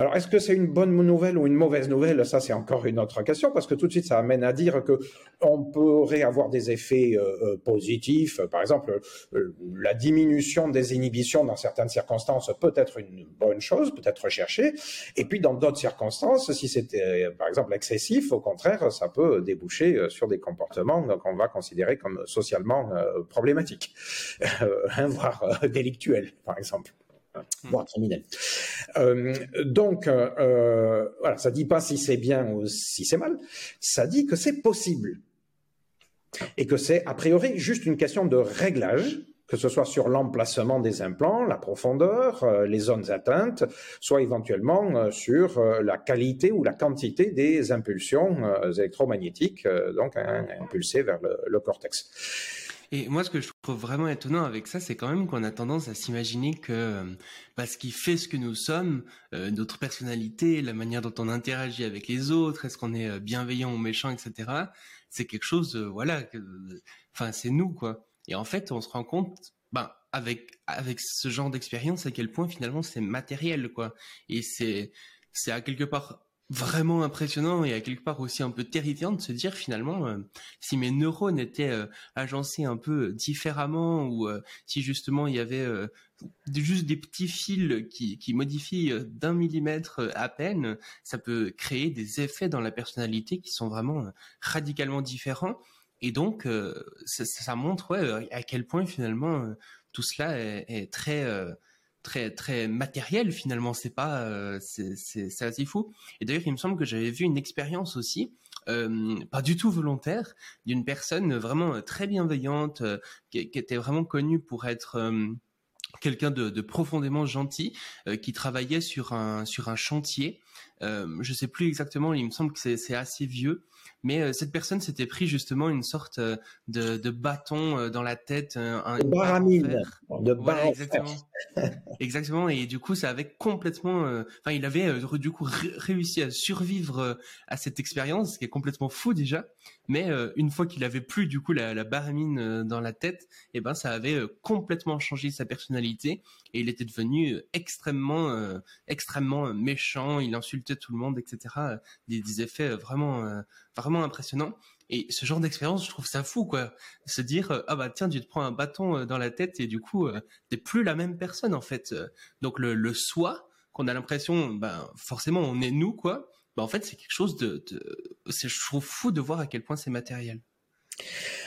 Alors, est-ce que c'est une bonne nouvelle ou une mauvaise nouvelle? Ça, c'est encore une autre question, parce que tout de suite, ça amène à dire que on pourrait avoir des effets euh, euh, positifs. Par exemple, euh, la diminution des inhibitions dans certaines circonstances peut être une bonne chose, peut être recherchée. Et puis, dans d'autres circonstances, si c'était, par exemple, excessif, au contraire, ça peut déboucher sur des comportements qu'on va considérer comme socialement problématiques, (laughs) voire délictuels, par exemple. Voire criminel. Euh, donc, euh, euh, voilà, ça dit pas si c'est bien ou si c'est mal, ça dit que c'est possible. Et que c'est a priori juste une question de réglage, que ce soit sur l'emplacement des implants, la profondeur, euh, les zones atteintes, soit éventuellement sur la qualité ou la quantité des impulsions électromagnétiques, donc impulsées vers le cortex. Et moi, ce que je trouve vraiment étonnant avec ça, c'est quand même qu'on a tendance à s'imaginer que euh, bah, ce qui fait ce que nous sommes, euh, notre personnalité, la manière dont on interagit avec les autres, est-ce qu'on est euh, bienveillant ou méchant, etc., c'est quelque chose, voilà, enfin, c'est nous, quoi. Et en fait, on se rend compte, ben, avec avec ce genre d'expérience, à quel point finalement c'est matériel, quoi. Et c'est c'est à quelque part vraiment impressionnant et à quelque part aussi un peu terrifiant de se dire finalement euh, si mes neurones étaient euh, agencés un peu différemment ou euh, si justement il y avait juste des petits fils qui, qui modifient d'un millimètre à peine, ça peut créer des effets dans la personnalité qui sont vraiment radicalement différents. Et donc, ça, montre ouais, à quel point finalement tout cela est très très matériel finalement. C'est pas euh, c'est assez fou. Et d'ailleurs il me semble que j'avais vu une expérience aussi euh, pas du tout volontaire d'une personne vraiment très bienveillante euh, qui, était vraiment connue pour être quelqu'un de, de, profondément gentil qui travaillait sur un sur un chantier. Je sais plus exactement il me semble que c'est assez vieux mais euh, cette personne s'était pris justement une sorte euh, de, de bâton euh, dans la tête, un, de baramine, de voilà, exactement. (laughs) exactement. Et du coup, ça avait complètement, enfin, il avait du coup réussi à survivre à cette expérience, ce qui est complètement fou déjà. Mais une fois qu'il avait plus du coup la, la baramine dans la tête, et eh ben ça avait complètement changé sa personnalité et il était devenu extrêmement, extrêmement méchant. Il insultait tout le monde, etc. Des, des effets vraiment vraiment impressionnant. Et ce genre d'expérience, je trouve ça fou, quoi. Se dire, euh, ah bah tiens, tu te prends un bâton euh, dans la tête et du coup, euh, t'es plus la même personne, en fait. Donc le, le soi, qu'on a l'impression, ben forcément, on est nous, quoi. Ben, en fait, c'est quelque chose de, de... je trouve fou de voir à quel point c'est matériel.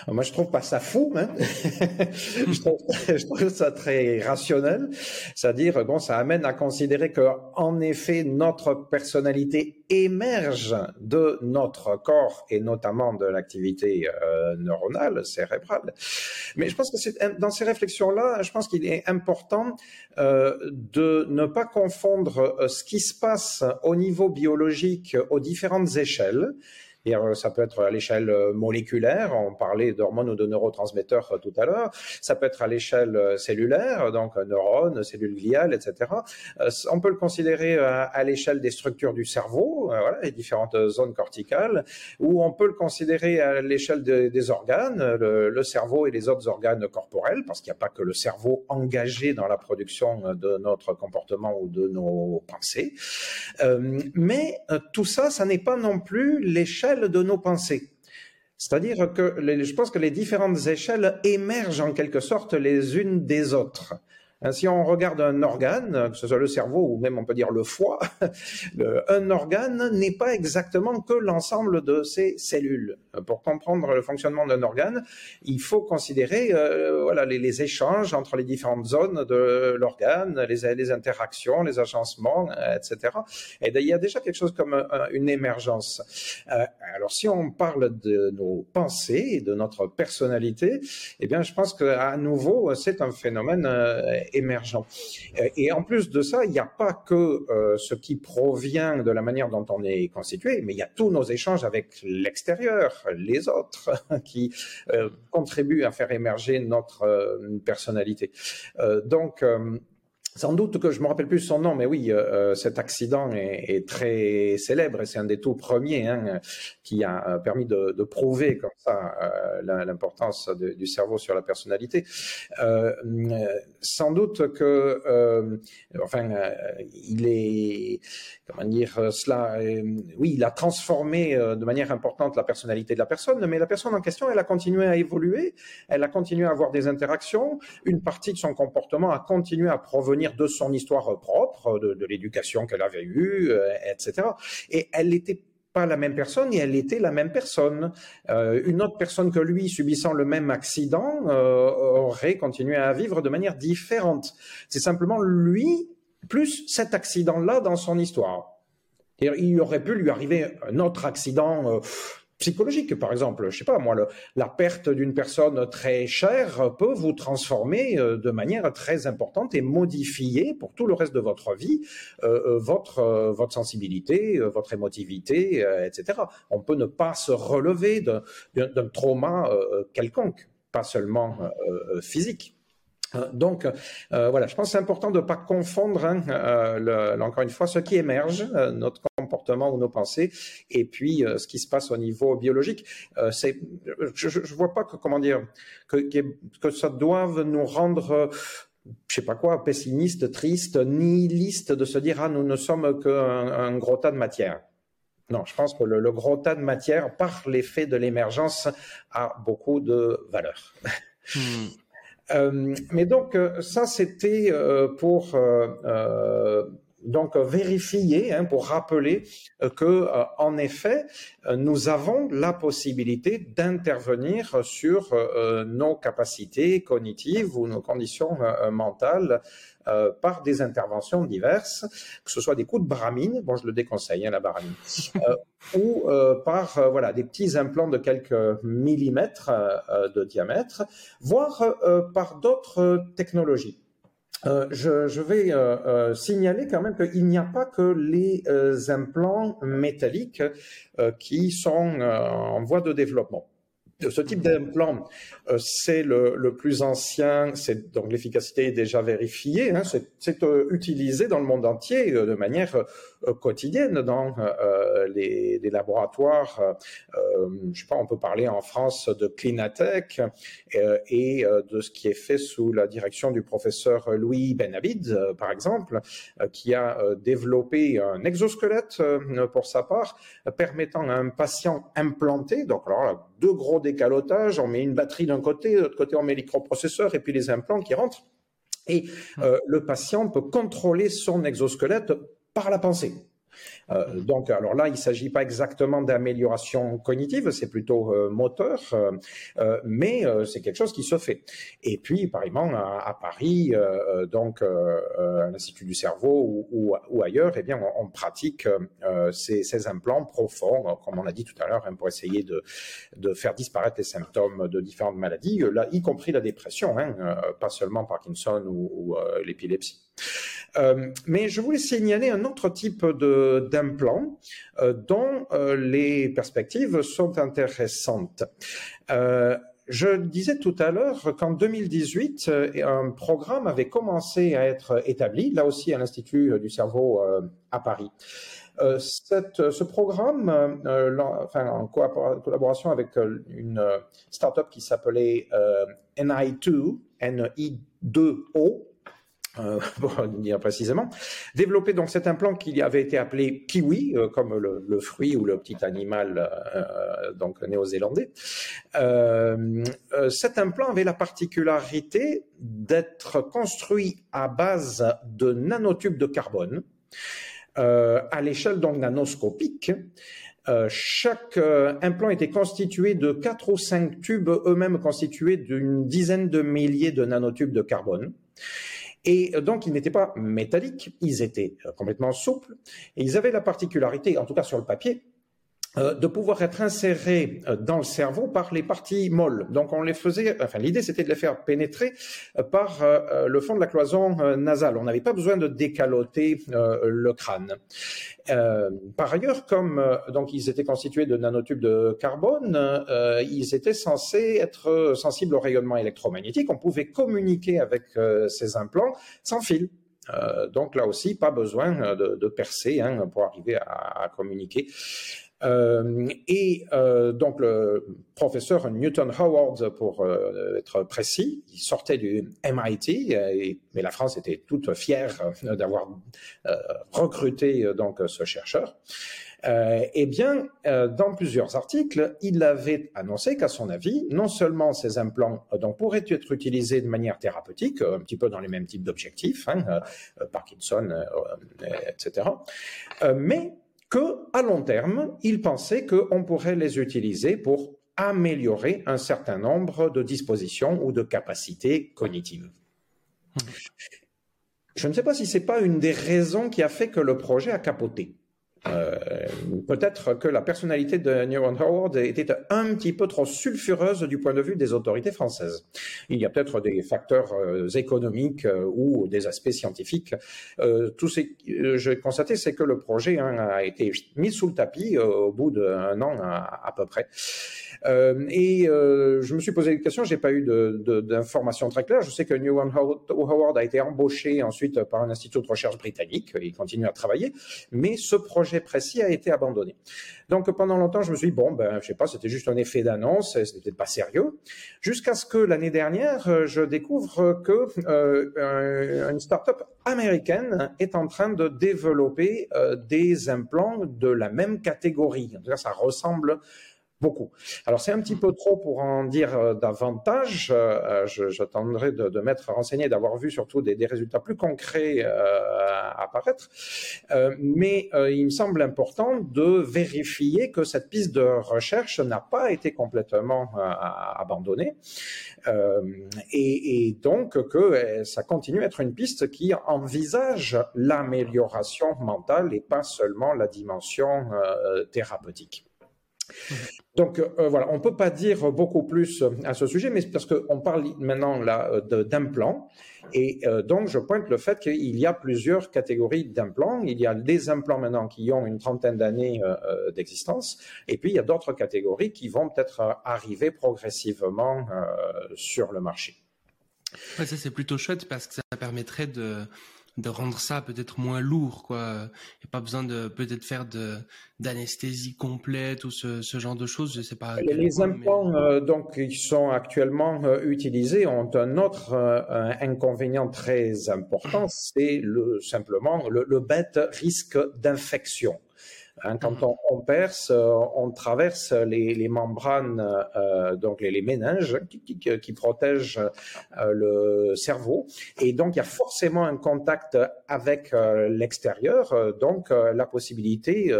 Moi, je trouve pas ça fou. Hein (laughs) je, trouve, (laughs) je, trouve, ça très rationnel. C'est-à-dire, bon, ça amène à considérer que, en effet, notre personnalité émerge de notre corps et notamment de l'activité euh, neuronale, cérébrale. Mais je pense que c'est dans ces réflexions-là, je pense qu'il est important euh, de ne pas confondre euh, ce qui se passe au niveau biologique aux différentes échelles et euh, ça peut être à l'échelle euh, moléculaire, on parlait d'hormones ou de neurotransmetteurs euh, tout à l'heure, ça peut être à l'échelle cellulaire, donc neurones, cellules gliales, etc. On peut le considérer à l'échelle des structures du cerveau, voilà, les différentes zones corticales, ou on peut le considérer à l'échelle des organes, le, cerveau et les autres organes corporels, parce qu'il n'y a pas que le cerveau engagé dans la production de notre comportement ou de nos pensées. mais tout ça, ça n'est pas non plus l'échelle de nos pensées. C'est-à-dire que je pense que les différentes échelles émergent en quelque sorte les unes des autres. Hein, si on regarde un organe, que ce soit le cerveau ou même on peut dire le foie, (laughs) un organe n'est pas exactement que l'ensemble de ses cellules. Pour comprendre le fonctionnement d'un organe, il faut considérer euh, voilà, les, échanges entre les différentes zones de l'organe, les, interactions, les agencements, etc. Et il y a déjà quelque chose comme une émergence. Euh, alors si on parle de nos pensées de notre personnalité, eh bien je pense qu'à nouveau c'est un phénomène euh, émergent. Euh, et en plus de ça, il n'y a pas que euh, ce qui provient de la manière dont on est constitué, mais il y a tous nos échanges avec l'extérieur, les autres, (laughs) qui euh, contribuent à faire émerger notre personnalité. donc, sans doute que je me rappelle plus son nom, mais oui, euh, euh, cet accident est, très célèbre et c'est un des tout premiers hein, qui a euh, permis de, prouver comme ça l'importance du cerveau sur la personnalité. Sans doute que, enfin, il est, comment dire cela, oui, il a transformé de manière importante la personnalité de la personne, mais la personne en question, elle a continué à évoluer, elle a continué à avoir des interactions, une partie de son comportement a continué à provenir de son histoire propre, de, l'éducation qu'elle avait eue, euh, etc. Et elle n'était pas la même personne et elle était la même personne. Euh, une autre personne que lui, subissant le même accident, euh, aurait continué à vivre de manière différente. C'est simplement lui plus cet accident-là dans son histoire. Il aurait pu lui arriver un autre accident. Psychologique, par exemple. Je sais pas, moi, la perte d'une personne très chère peut vous transformer euh, de manière très importante et modifier pour tout le reste de votre vie euh, euh votre votre sensibilité, votre émotivité, etc. On peut ne pas se relever d'un trauma quelconque, pas seulement physique. Donc euh, voilà, je pense que c'est important de ne pas confondre, hein, euh, le, encore une fois, ce qui émerge, euh, notre comportement ou nos pensées, et puis ce qui se passe au niveau biologique. c'est, je ne vois pas que comment dire que, que ça doive nous rendre je sais pas quoi, pessimiste, triste, nihiliste de se dire ah nous ne sommes qu'un un gros tas de matière. Non, je pense que le, le gros tas de matière, par l'effet de l'émergence, a beaucoup de valeur. Hmm. Euh, mais donc euh, ça c'était euh, pour donc vérifier, hein, pour rappeler que en effet nous avons la possibilité d'intervenir sur nos capacités cognitives ou nos conditions mentales euh, par des interventions diverses, que ce soit des coups de bramine, bon je le déconseille, hein, la bramine, (laughs) euh, ou euh, par euh, voilà des petits implants de quelques millimètres euh, de diamètre, voire par d'autres technologies. Euh, je, je, vais euh, signaler quand même qu'il n'y a pas que les implants métalliques qui sont en voie de développement. Ce type d'implant, euh, c'est le, le, plus ancien, c'est donc l'efficacité est déjà vérifiée, hein, c'est euh, utilisé dans le monde entier euh, de manière euh, quotidienne dans euh, les, les, laboratoires. je sais pas, on peut parler en France de Clinatech et de ce qui est fait sous la direction du professeur Louis Benabid, par exemple, qui a développé un exosquelette pour sa part, permettant à un patient implanté, donc alors deux gros décalotages, on met une batterie d'un côté, de l'autre côté on met les microprocesseurs et puis les implants qui rentrent. Et euh, le patient peut contrôler son exosquelette par la pensée. Euh, donc, alors là, il ne s'agit pas exactement d'amélioration cognitive, c'est plutôt euh, moteur, euh, euh mais euh, c'est quelque chose qui se fait. Et puis, par exemple, à, à Paris, donc à l'Institut du cerveau ou, ou, ou, ailleurs, eh bien, on, on pratique ces, ces, implants profonds, comme on a dit tout à l'heure, hein, pour essayer de, de, faire disparaître les symptômes de différentes maladies, là, y compris la dépression, hein, pas seulement Parkinson ou, ou l'épilepsie. Euh, mais je voulais signaler un autre type d'implant euh, dont euh, les perspectives sont intéressantes. Je disais tout à l'heure qu'en 2018, un programme avait commencé à être établi, là aussi à l'Institut du cerveau à Paris. Ce programme, euh, enfin, en collaboration avec une start-up qui s'appelait NI2, NI2O, euh, (laughs) pour dire précisément, développer donc cet implant qui avait été appelé kiwi, euh, comme le, le, fruit ou le petit animal euh, donc néo-zélandais. Euh, euh, cet implant avait la particularité d'être construit à base de nanotubes de carbone à l'échelle donc nanoscopique. Euh, chaque euh, implant était constitué de quatre ou cinq tubes, eux-mêmes constitués d'une dizaine de milliers de nanotubes de carbone. Et euh, donc, ils n'étaient pas métalliques, ils étaient euh, complètement souples, et ils avaient la particularité, en tout cas sur le papier, euh, de pouvoir être insérés dans le cerveau par les parties molles. Donc on les faisait, enfin l'idée c'était de les faire pénétrer par le fond de la cloison nasale. On n'avait pas besoin de décaloter le crâne. Euh, par ailleurs, comme euh, donc ils étaient constitués de nanotubes de carbone, euh, ils étaient censés être sensibles au rayonnement électromagnétique. On pouvait communiquer avec ces implants sans fil. donc là aussi, pas besoin de, percer hein, pour arriver à communiquer. Euh, et euh, donc le professeur Newton Howard, pour euh, être précis, il sortait du MIT, et, mais la France était toute fière d'avoir recruté donc ce chercheur. Euh, eh bien, dans plusieurs articles, il avait annoncé qu'à son avis, non seulement ces implants donc, pourraient être utilisés de manière thérapeutique, un petit peu dans les mêmes types d'objectifs, hein, Parkinson, etc., mais que à long terme, il pensait qu'on pourrait les utiliser pour améliorer un certain nombre de dispositions ou de capacités cognitives. Je ne sais pas si c'est pas une des raisons qui a fait que le projet a capoté. Euh, peut-être que la personnalité de Newton Howard était un petit peu trop sulfureuse du point de vue des autorités françaises. Il y a peut-être des facteurs euh, économiques euh, ou des aspects scientifiques. tout ce que j'ai constaté, c'est que le projet hein, a été mis sous le tapis au bout d'un an à, peu près. Et je me suis posé des questions, j'ai pas eu d'informations très claires. Je sais que Newton Howard a été embauché ensuite par un institut de recherche britannique. Il continue à travailler, mais ce projet précis a été abandonné. Donc pendant longtemps, je me suis dit, bon, ben, je sais pas, c'était juste un effet d'annonce, c'était pas sérieux. Jusqu'à ce que l'année dernière, euh, je découvre que euh, une start-up américaine est en train de développer euh, des implants de la même catégorie. En tout cas, ça ressemble beaucoup. Alors c'est un petit peu trop pour en dire euh, davantage. Euh, j'attendrai de, de m'être renseigné, d'avoir vu surtout des, résultats plus concrets euh, apparaître. mais il me semble important de vérifier que cette piste de recherche n'a pas été complètement abandonnée et, et, donc que ça continue à être une piste qui envisage l'amélioration mentale et pas seulement la dimension thérapeutique. Donc euh, voilà, on peut pas dire beaucoup plus à ce sujet, mais parce qu'on parle maintenant là euh, d'implants, et euh, donc je pointe le fait qu'il y a plusieurs catégories d'implants. Il y a des implants maintenant qui ont une trentaine d'années d'existence, et puis il y a d'autres catégories qui vont peut-être arriver progressivement sur le marché. ça c'est plutôt chouette parce que ça permettrait de de rendre ça peut-être moins lourd quoi. Il n'y a pas besoin de peut-être faire de d'anesthésie complète ou ce, ce, genre de choses je sais pas les, implants euh, donc qui sont actuellement euh, utilisés ont un autre euh, inconvénient très important c'est le simplement le, le bête risque d'infection quand on, on, perce, euh, on traverse les, les membranes, euh, donc les, les méninges qui, qui, qui protègent euh, le cerveau, et donc il y a forcément un contact avec euh, l'extérieur, euh, donc la possibilité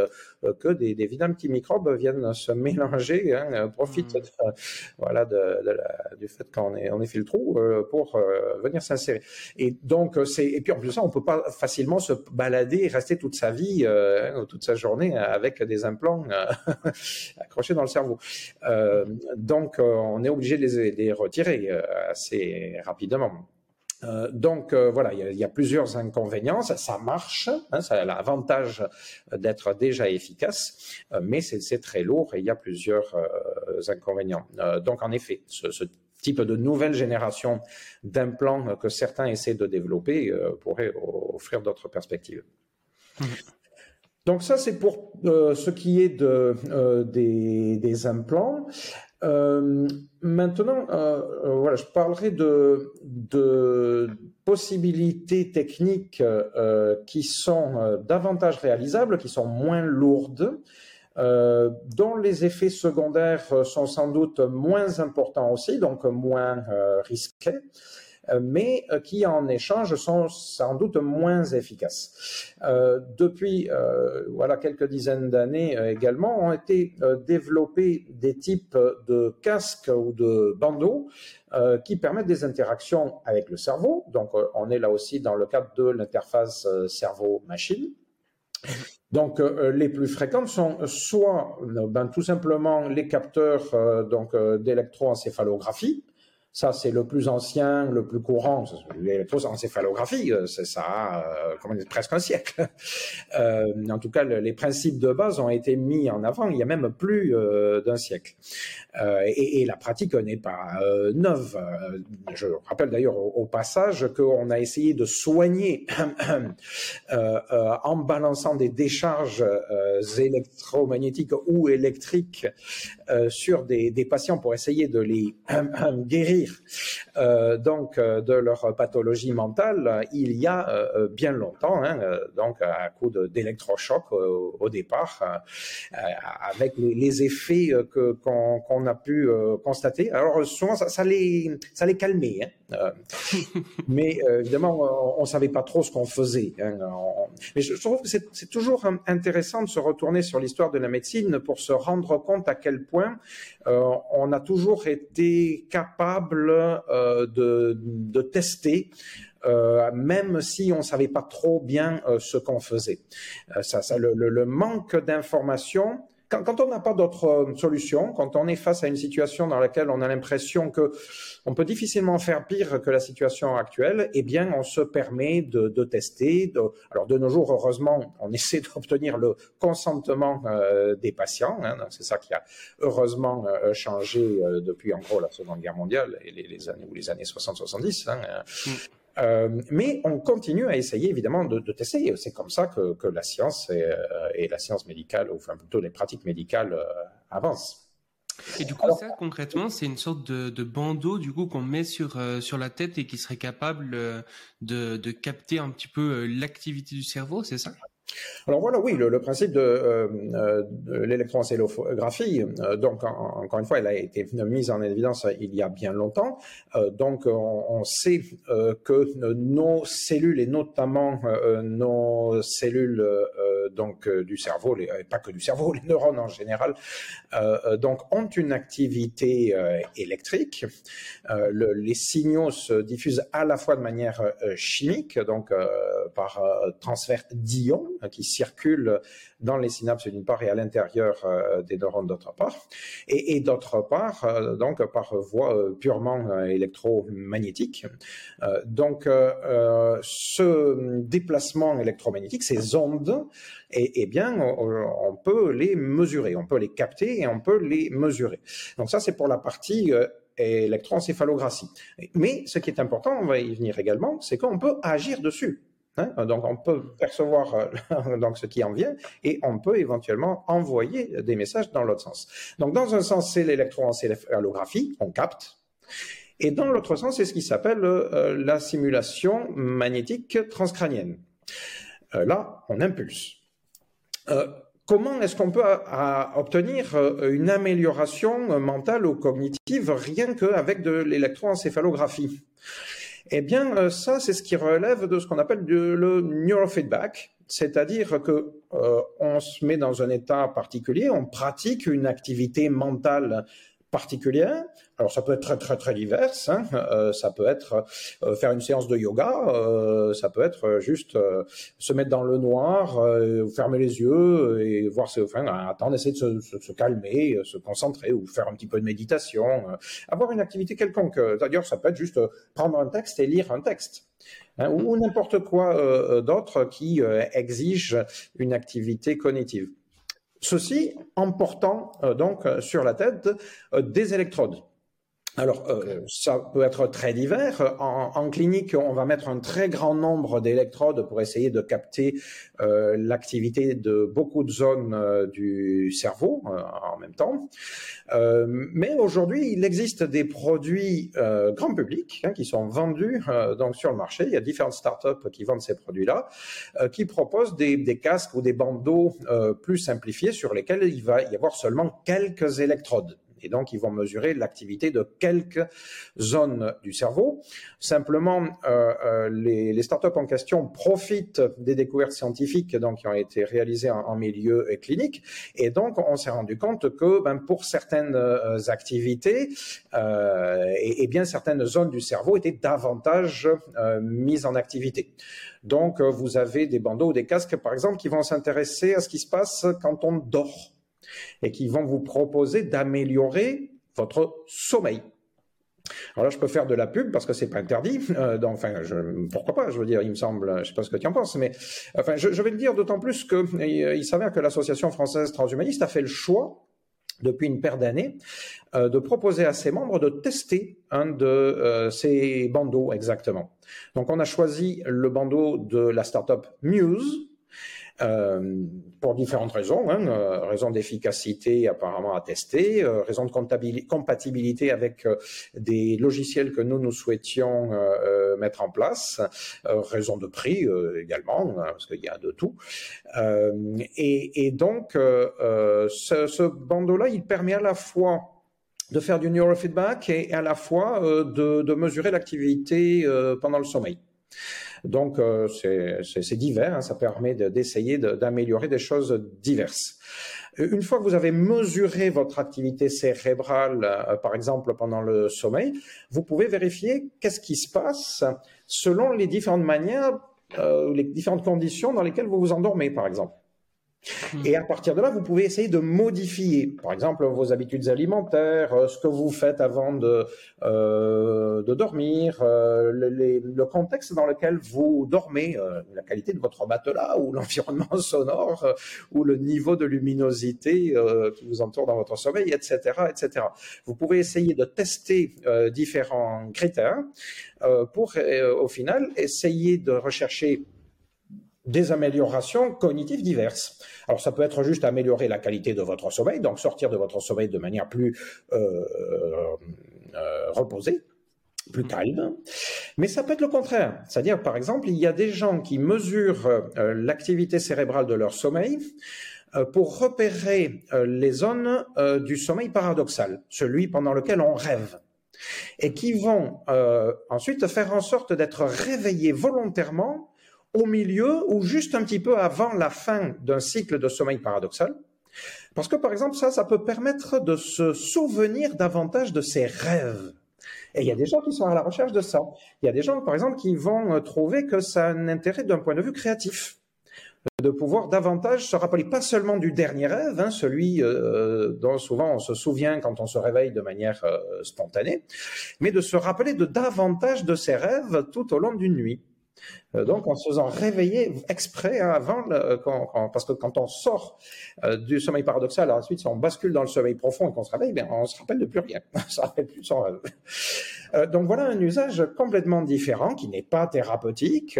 que des, des vilains petits microbes viennent se (laughs) mélanger, hein, profitent mmh. voilà de, de la, du fait qu'on ait, on ait fait le trou pour venir s'insérer. Et donc c'est et puis en plus ça, on peut pas facilement se balader et rester toute sa vie, toute sa journée avec des implants euh, (laughs) accrochés dans le cerveau. Euh, donc, euh, on est obligé de les, retirer assez rapidement. Donc voilà, il y, a, plusieurs inconvénients. Ça, marche, hein, ça a l'avantage d'être déjà efficace, mais c'est très lourd et il y a plusieurs inconvénients. donc en effet, ce, type de nouvelle génération d'implants que certains essaient de développer pourrait offrir d'autres perspectives. Mmh. Donc ça, c'est pour euh, ce qui est de, euh, des, des, implants. Euh, maintenant, euh, voilà, je parlerai de possibilités techniques qui sont davantage réalisables, qui sont moins lourdes, dont les effets secondaires sont sans doute moins importants aussi, donc moins risqués. Euh, mais euh, qui en échange sont sans doute moins efficaces. Euh, depuis voilà quelques dizaines d'années également ont été développés des types de casques ou de bandeaux qui permettent des interactions avec le cerveau. Donc on est là aussi dans le cadre de l'interface cerveau-machine. Donc, les plus fréquentes sont soit ben, tout simplement les capteurs donc d'électroencéphalographie, Ça, c'est le plus ancien, le plus courant. L'électroencéphalographie, euh, c'est ça, euh, presque un siècle. (laughs) Euh, en tout cas, les principes de base ont été mis en avant il y a même plus d'un siècle. Et, la pratique n'est pas neuve. Je rappelle d'ailleurs au, passage qu'on a essayé de soigner (coughs) en balançant des décharges électromagnétiques ou électriques sur des, patients pour essayer de les (coughs) guérir euh, donc euh, de leur pathologie mentale il y a euh, bien longtemps, hein, donc à coup d'électrochoc au, départ, avec les, effets que qu'on a pu constater. Alors souvent ça, les ça les calmait, hein, mais évidemment on, ne savait pas trop ce qu'on faisait. Hein, mais je, trouve que c'est toujours intéressant de se retourner sur l'histoire de la médecine pour se rendre compte à quel point on a toujours été capable euh, de, tester. Euh, même si on savait pas trop bien euh, ce qu'on faisait. le, le, manque d'informations quand, on n'a pas d'autre euh, solution, quand on est face à une situation dans laquelle on a l'impression que on peut difficilement faire pire que la situation actuelle, eh bien, on se permet de, de tester. De, alors, de nos jours, heureusement, on (laughs) essaie d'obtenir le consentement euh, des patients. Hein, c'est ça qui a heureusement euh, changé euh, depuis, en gros, la Seconde Guerre mondiale et les, les années ou les années 60-70. Hein, mm. Euh, mais on continue à essayer évidemment de, de tester. C'est comme ça que, que la science et, euh, et, la science médicale, ou enfin plutôt les pratiques médicales euh, avancent. Et du coup, Alors, ça concrètement, c'est une sorte de, de, bandeau du coup qu'on met sur euh, sur la tête et qui serait capable de, de capter un petit peu l'activité du cerveau, c'est ça? Alors voilà, oui, le, principe de, euh, euh de l'électroencélographie, euh, donc en, encore une fois, elle a été mise en évidence il y a bien longtemps. Euh, donc on, sait euh, que nos cellules et notamment euh, nos cellules donc du cerveau, les, pas que du cerveau, (laughs) les neurones en général, donc ont une activité électrique. Le, les signaux se diffusent à la fois de manière chimique, donc par transfert d'ions qui circulent dans les synapses d'une part et à l'intérieur euh, des neurones d'autre part, et, d'autre part, euh, donc par voie euh, purement électromagnétique. donc, ce déplacement électromagnétique, ces ondes, eh, eh bien, on, peut les mesurer, on peut les capter et on peut les mesurer. Donc ça, c'est pour la partie électroencéphalographie. Mais ce qui est important, on va y venir également, c'est qu'on peut agir dessus. Hein donc on peut percevoir euh, (laughs) ce qui en vient et on peut éventuellement envoyer des messages dans l'autre sens. Donc dans un sens c'est l'électroencéphalographie, on capte, et dans l'autre sens c'est ce qui s'appelle euh, la simulation magnétique transcrânienne. Euh, là on impulse. Comment est-ce qu'on peut obtenir une amélioration mentale ou cognitive rien qu'avec de l'électroencéphalographie? Eh bien, euh, ça, c'est ce qui relève de ce qu'on appelle le neurofeedback, c'est-à-dire que euh, on se met dans un état particulier, on pratique une activité mentale particulière. Alors ça peut être très très très divers. Hein. Euh, ça peut être euh, faire une séance de yoga. Euh, ça peut être juste euh, se mettre dans le noir, euh, fermer les yeux et voir. Ce, enfin, attendre, essayer de se, se, se, calmer, se concentrer ou faire un petit peu de méditation. avoir une activité quelconque. D'ailleurs, ça peut être juste prendre un texte et lire un texte. Hein, ou n'importe quoi d'autre qui exige une activité cognitive. Ceci en portant euh, donc euh, sur la tête euh, des électrodes. Alors, euh, ça peut être très divers. En, en, clinique, on va mettre un très grand nombre d'électrodes pour essayer de capter euh, l'activité de beaucoup de zones euh, du cerveau en même temps. mais aujourd'hui, il existe des produits grand public hein, qui sont vendus donc sur le marché. Il y a différentes startups qui vendent ces produits-là, qui proposent des, des, casques ou des bandeaux plus simplifiés sur lesquels il va y avoir seulement quelques électrodes. Et donc, ils vont mesurer l'activité de quelques zones du cerveau. Simplement, euh, euh, les, les, startups en question profitent des découvertes scientifiques donc, qui ont été réalisées en, en milieu clinique. Et donc, on s'est rendu compte que ben, pour certaines euh, activités, euh, et, bien certaines zones du cerveau étaient davantage euh, mises en activité. Donc, vous avez des bandeaux ou des casques, par exemple, qui vont s'intéresser à ce qui se passe quand on dort et qui vont vous proposer d'améliorer votre sommeil. Alors là, je peux faire de la pub parce que c'est pas interdit. Euh, pourquoi pas Je veux dire, il me semble, je sais pas ce que tu en penses, mais enfin, je, vais le dire d'autant plus que euh, il s'avère que l'association française transhumaniste a fait le choix depuis une paire d'années, euh, de proposer à ses membres de tester un de ces bandeaux exactement. Donc on a choisi le bandeau de la startup Muse, euh, pour différentes raisons, hein, euh, raison d'efficacité apparemment à tester, euh, raison de compatibilité avec des logiciels que nous nous souhaitions mettre en place, raison de prix également, hein, parce qu'il y a de tout. Et, donc ce, bandeau-là, il permet à la fois de faire du neurofeedback et à la fois de mesurer l'activité pendant le sommeil. Donc, euh, c'est divers, hein, ça permet d'essayer d'améliorer des choses diverses. Une fois que vous avez mesuré votre activité cérébrale, euh, par exemple pendant le sommeil, vous pouvez vérifier qu'est-ce qui se passe selon les différentes manières, euh, les différentes conditions dans lesquelles vous vous endormez, par exemple. Et à partir de là, vous pouvez essayer de modifier, par exemple, vos habitudes alimentaires, euh, ce que vous faites avant de, euh, de dormir, euh, le, contexte dans lequel vous dormez, euh, la qualité de votre matelas ou (laughs) l'environnement sonore ou le niveau de luminosité qui vous entoure dans votre sommeil, etc., etc. Vous pouvez essayer de tester différents critères pour, au final, essayer de rechercher des améliorations cognitives diverses. Alors ça peut être juste améliorer la qualité de votre sommeil, donc sortir de votre sommeil de manière plus euh, euh, reposée, plus calme. Mais ça peut être le contraire. C'est-à-dire, par exemple, il y a des gens qui mesurent euh, l'activité cérébrale de leur sommeil pour repérer les zones du sommeil paradoxal, celui pendant lequel on rêve et qui vont ensuite faire en sorte d'être réveillés volontairement au milieu ou juste un petit peu avant la fin d'un cycle de sommeil paradoxal. Parce que, par exemple, ça, ça peut permettre de se souvenir davantage de ses rêves. Et il y a des gens qui sont à la recherche de ça. Il y a des gens, par exemple, qui vont euh, trouver que ça a un intérêt d'un point de vue créatif de pouvoir davantage se rappeler pas seulement du dernier rêve, hein, celui euh, dont souvent on se souvient quand on se réveille de manière euh, spontanée, mais de se rappeler de davantage de ses rêves tout au long d'une nuit. Euh, donc, en se faisant réveiller exprès hein, avant, parce que quand on sort euh, du sommeil paradoxal, ensuite, si on bascule dans le sommeil profond et qu'on se réveille, bien, on se rappelle de plus rien. (laughs) on se rappelle plus son rêve. Euh, donc voilà un usage complètement différent, qui n'est pas thérapeutique,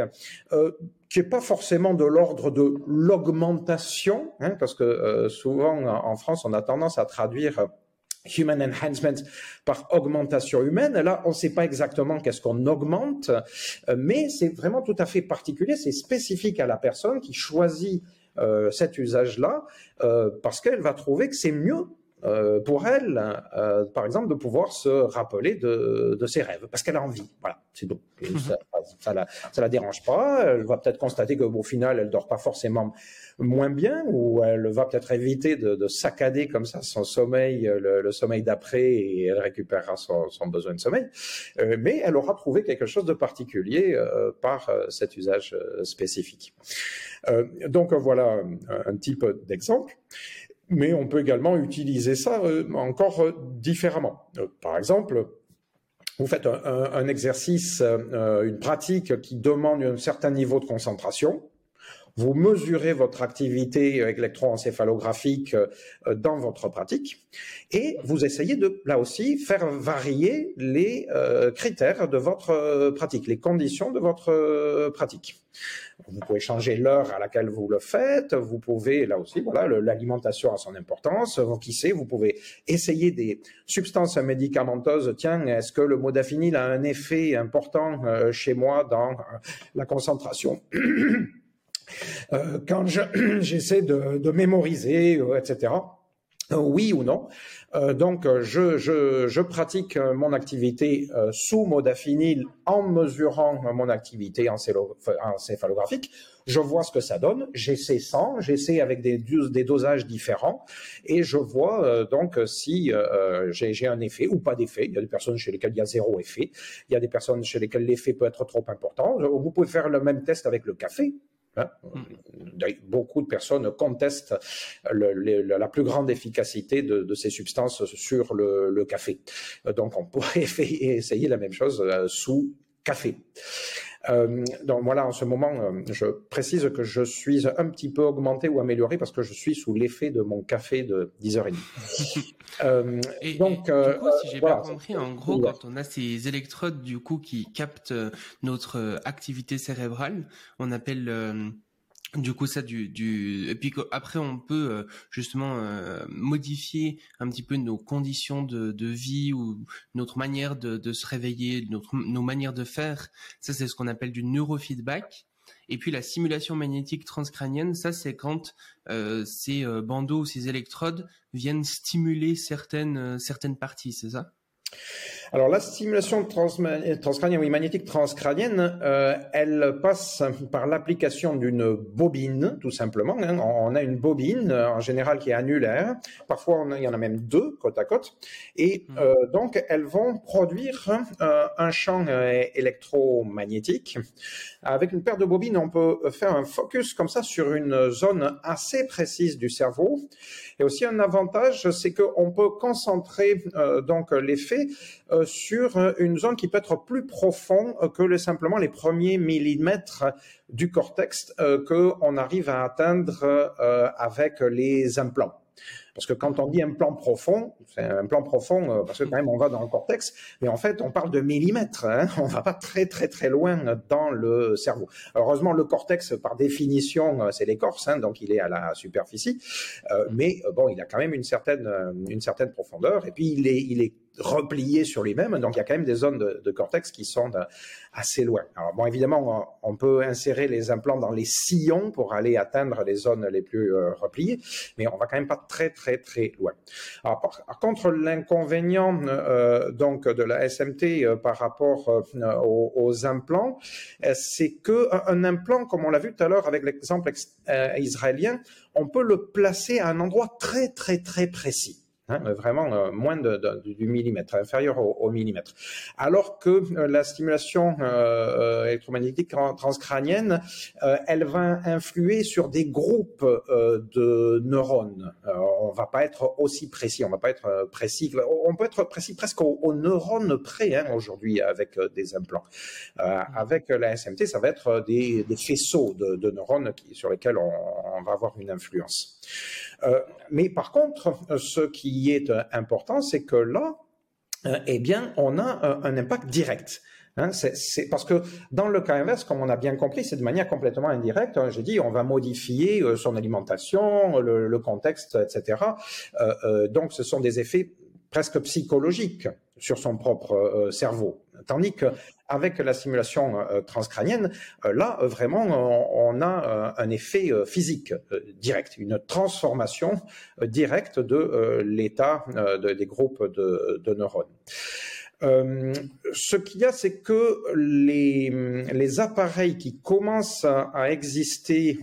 qui n'est pas forcément de l'ordre de l'augmentation, hein, parce que souvent en France, on a tendance à traduire human enhancement par augmentation humaine. Là, on ne sait pas exactement qu'est-ce qu'on augmente, euh, mais c'est vraiment tout à fait particulier, c'est spécifique à la personne qui choisit euh, cet usage-là, euh, parce qu'elle va trouver que c'est mieux euh, pour elle, euh, par exemple, de pouvoir se rappeler de, de ses rêves, parce qu'elle a envie. Voilà, c'est tout. Mhm. Ça, ça, la, ça la dérange pas. Elle va peut-être constater que, au final, elle dort pas forcément moins bien, ou elle va peut-être éviter de, de, saccader comme ça son sommeil, le, le sommeil d'après, et elle récupérera son, son besoin de sommeil. Euh, mais elle aura trouvé quelque chose de particulier euh, par euh, cet usage spécifique. donc voilà un, un type d'exemple mais on peut également utiliser ça euh, encore euh, différemment. Euh, par exemple, vous faites un, exercice, une pratique qui demande un certain niveau de concentration. Vous mesurez votre activité électroencéphalographique dans votre pratique et vous essayez de, là aussi, faire varier les critères de votre pratique, les conditions de votre pratique. Vous pouvez changer l'heure à laquelle vous le faites. Vous pouvez, là aussi, voilà, l'alimentation a son importance. Vous, qui sait, vous pouvez essayer des substances médicamenteuses. Tiens, est-ce que le modafinil a un effet important euh, chez moi dans euh, la concentration? (clears throat) euh, Quand (clears throat) j'essaie de, de, mémoriser, etc. Oui ou non euh, donc, euh, je, je, je, pratique euh, mon activité sous modafinil en mesurant mon activité encéphalographique. Je vois ce que ça donne. J'essaie sans, j'essaie avec des, des, dosages différents, et je vois donc si j'ai un effet ou pas d'effet. Il y a des personnes chez lesquelles il y a zéro effet. Il y a des personnes chez lesquelles l'effet peut être trop important. Vous pouvez faire le même test avec le café. Hein. Mm. Beaucoup de personnes contestent la plus grande efficacité de, ces substances sur le, café. Donc, on pourrait (laughs) essayer la même chose euh, sous café. Euh, donc voilà, en ce moment, euh, je précise que je suis un petit peu augmenté ou amélioré parce que je suis sous l'effet de mon café de 10h30. (laughs) euh, et, donc, du coup, si j'ai bien compris, en gros, quand on a ces électrodes du coup qui captent notre activité cérébrale, on appelle du coup ça du, du et puis après on peut euh, justement euh, modifier un petit peu nos conditions de, de vie ou notre manière de, de se réveiller notre nos manières de faire. Ça c'est ce qu'on appelle du neurofeedback. Et puis la simulation magnétique transcrânienne ça c'est quand euh, ces euh, bandeaux ces électrodes viennent stimuler certaines certaines parties c'est ça? Alors la stimulation transcrânienne, oui, magnétique transcrânienne, euh, elle passe par l'application d'une bobine, tout simplement. Hein. On a une bobine, en général, qui est annulaire. Parfois, il y en a même deux, côte à côte. Et hmm. euh, donc, elles vont produire euh, un champ électromagnétique. Avec une paire de bobines, on peut faire un focus comme ça sur une zone assez précise du cerveau. Et aussi un avantage, c'est qu'on peut concentrer donc l'effet sur une zone qui peut être plus profonde que simplement les premiers millimètres du cortex euh, qu'on arrive à atteindre euh, avec les implants. Parce que quand on dit un plan profond, c'est un plan profond euh, parce que quand même on va dans le cortex, mais en fait on parle de millimètres. Hein, (laughs) on va pas très très très loin dans le cerveau. Heureusement le cortex par définition c'est l'écorce, hein, donc il est à la superficie, mais bon il a quand même une certaine une certaine profondeur et puis il est il est replié sur lui-même. Donc il y a quand même des zones de, cortex qui sont assez loin. Alors bon, évidemment, on, peut insérer les implants dans les sillons pour aller atteindre les zones les plus euh, repliées, mais on va quand même pas très très très loin. Alors, par, contre, l'inconvénient euh, donc de la SMT euh, par rapport aux, implants, c'est que un, implant, comme on l'a vu tout à l'heure avec l'exemple israélien, on peut le placer à un endroit très très très précis. Hein, vraiment euh, moins du millimètre, inférieur au, millimètre. Alors que euh, la stimulation euh, électromagnétique transcrânienne, elle va influer sur des groupes de neurones. on va pas être aussi précis, on va pas être précis. On peut être précis presque aux, neurones près hein, aujourd'hui avec des implants. avec la SMT, ça va être des, faisceaux de, neurones sur lesquels on, va avoir une influence. Mais par contre, ce qui est euh, important, c'est que là, euh, eh bien, on a euh, un, impact direct. Hein, c'est parce que dans le cas inverse, comme on a bien compris, c'est de manière complètement indirecte. Hein, J'ai dit, on va modifier son alimentation, le, contexte, etc. donc, ce sont des effets presque psychologique sur son propre euh, cerveau. Tandis qu'avec la simulation euh, transcrânienne, euh, là, vraiment, on, a un effet physique direct, une transformation directe de l'état des groupes de, neurones. ce qu'il y a, c'est que les, appareils qui commencent à, exister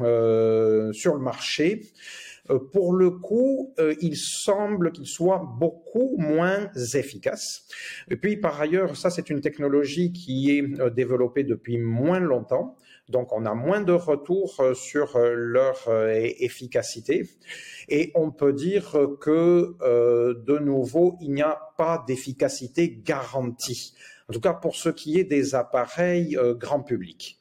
sur le marché euh, pour le coup, euh, il semble qu'il soit beaucoup moins efficace. Et puis, par ailleurs, ça, c'est une technologie qui est euh, développée depuis moins longtemps. Donc, on a moins de retours sur leur efficacité. Et on peut dire que, de nouveau, il n'y a pas d'efficacité garantie en tout cas pour ce qui est des appareils euh, grand public.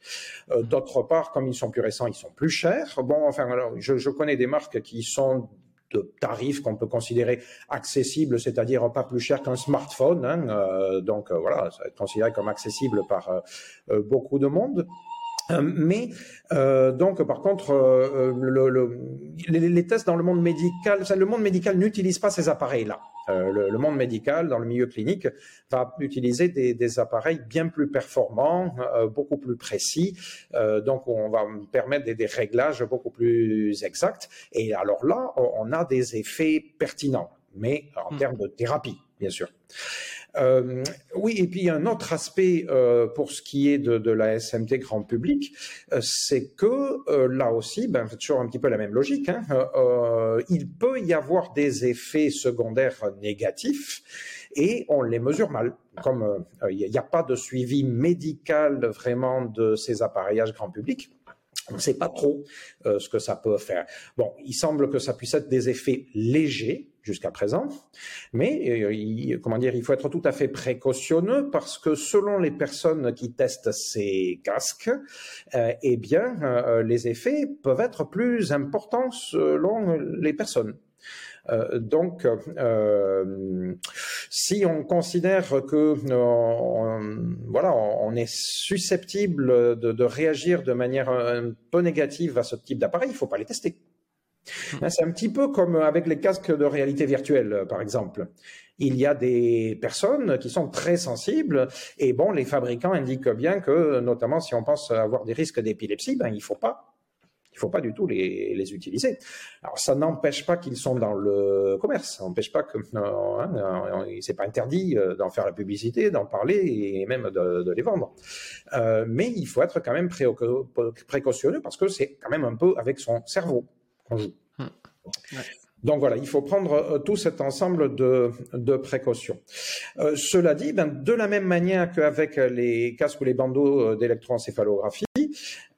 Euh, d'autre part, comme ils sont plus récents, ils sont plus chers. Bon, enfin, alors, je, je connais des marques qui sont de tarifs qu'on peut considérer accessibles, c'est-à-dire pas plus cher qu'un smartphone. Hein, euh, donc voilà, ça va être considéré comme accessible par beaucoup de monde. mais donc, par contre, le, le, les, les, tests dans le monde médical, le monde médical n'utilise pas ces appareils-là. Euh, le, monde médical, dans le milieu clinique, va utiliser des, appareils bien plus performants, euh, beaucoup plus précis. Euh, donc, on va permettre des, réglages beaucoup plus exacts. Et alors là, on a des effets pertinents, mais en hmm. termes de thérapie, bien sûr. Euh, oui, et puis un autre aspect euh, pour ce qui est de, la SMT grand public, euh, c'est que là aussi, ben, toujours un petit peu la même logique, hein, il peut y avoir des effets secondaires négatifs et on les mesure mal. Comme il n'y a pas de suivi médical vraiment de ces appareillages grand public, On ne sait pas trop euh, ce que ça peut faire. Bon, il semble que ça puisse être des effets légers jusqu'à présent, mais euh, il, comment dire, il faut être tout à fait précautionneux parce que selon les personnes qui testent ces casques, euh, eh bien, euh, les effets peuvent être plus importants selon les personnes. Donc, si on considère que voilà, on est susceptible de, de, réagir de manière un peu négative à ce type d'appareil, il faut pas les tester. C'est un petit peu comme avec les casques de réalité virtuelle, par exemple. Il y a des personnes qui sont très sensibles et bon, les fabricants indiquent bien que, notamment si on pense avoir des risques d'épilepsie, ben il faut pas il faut pas du tout les, utiliser. Alors ça n'empêche pas qu'ils sont dans le commerce, ça n'empêche pas que (laughs) hein, c'est pas interdit euh, d'en faire la publicité, d'en parler et même de, les vendre. Euh, mais il faut être quand même précautionneux parce que c'est quand même un peu avec son cerveau joue. Hum. Donc voilà, il faut prendre euh, tout cet ensemble de, de précautions. Euh, cela dit, ben, de la même manière qu'avec les casques ou les bandeaux d'électroencéphalographie,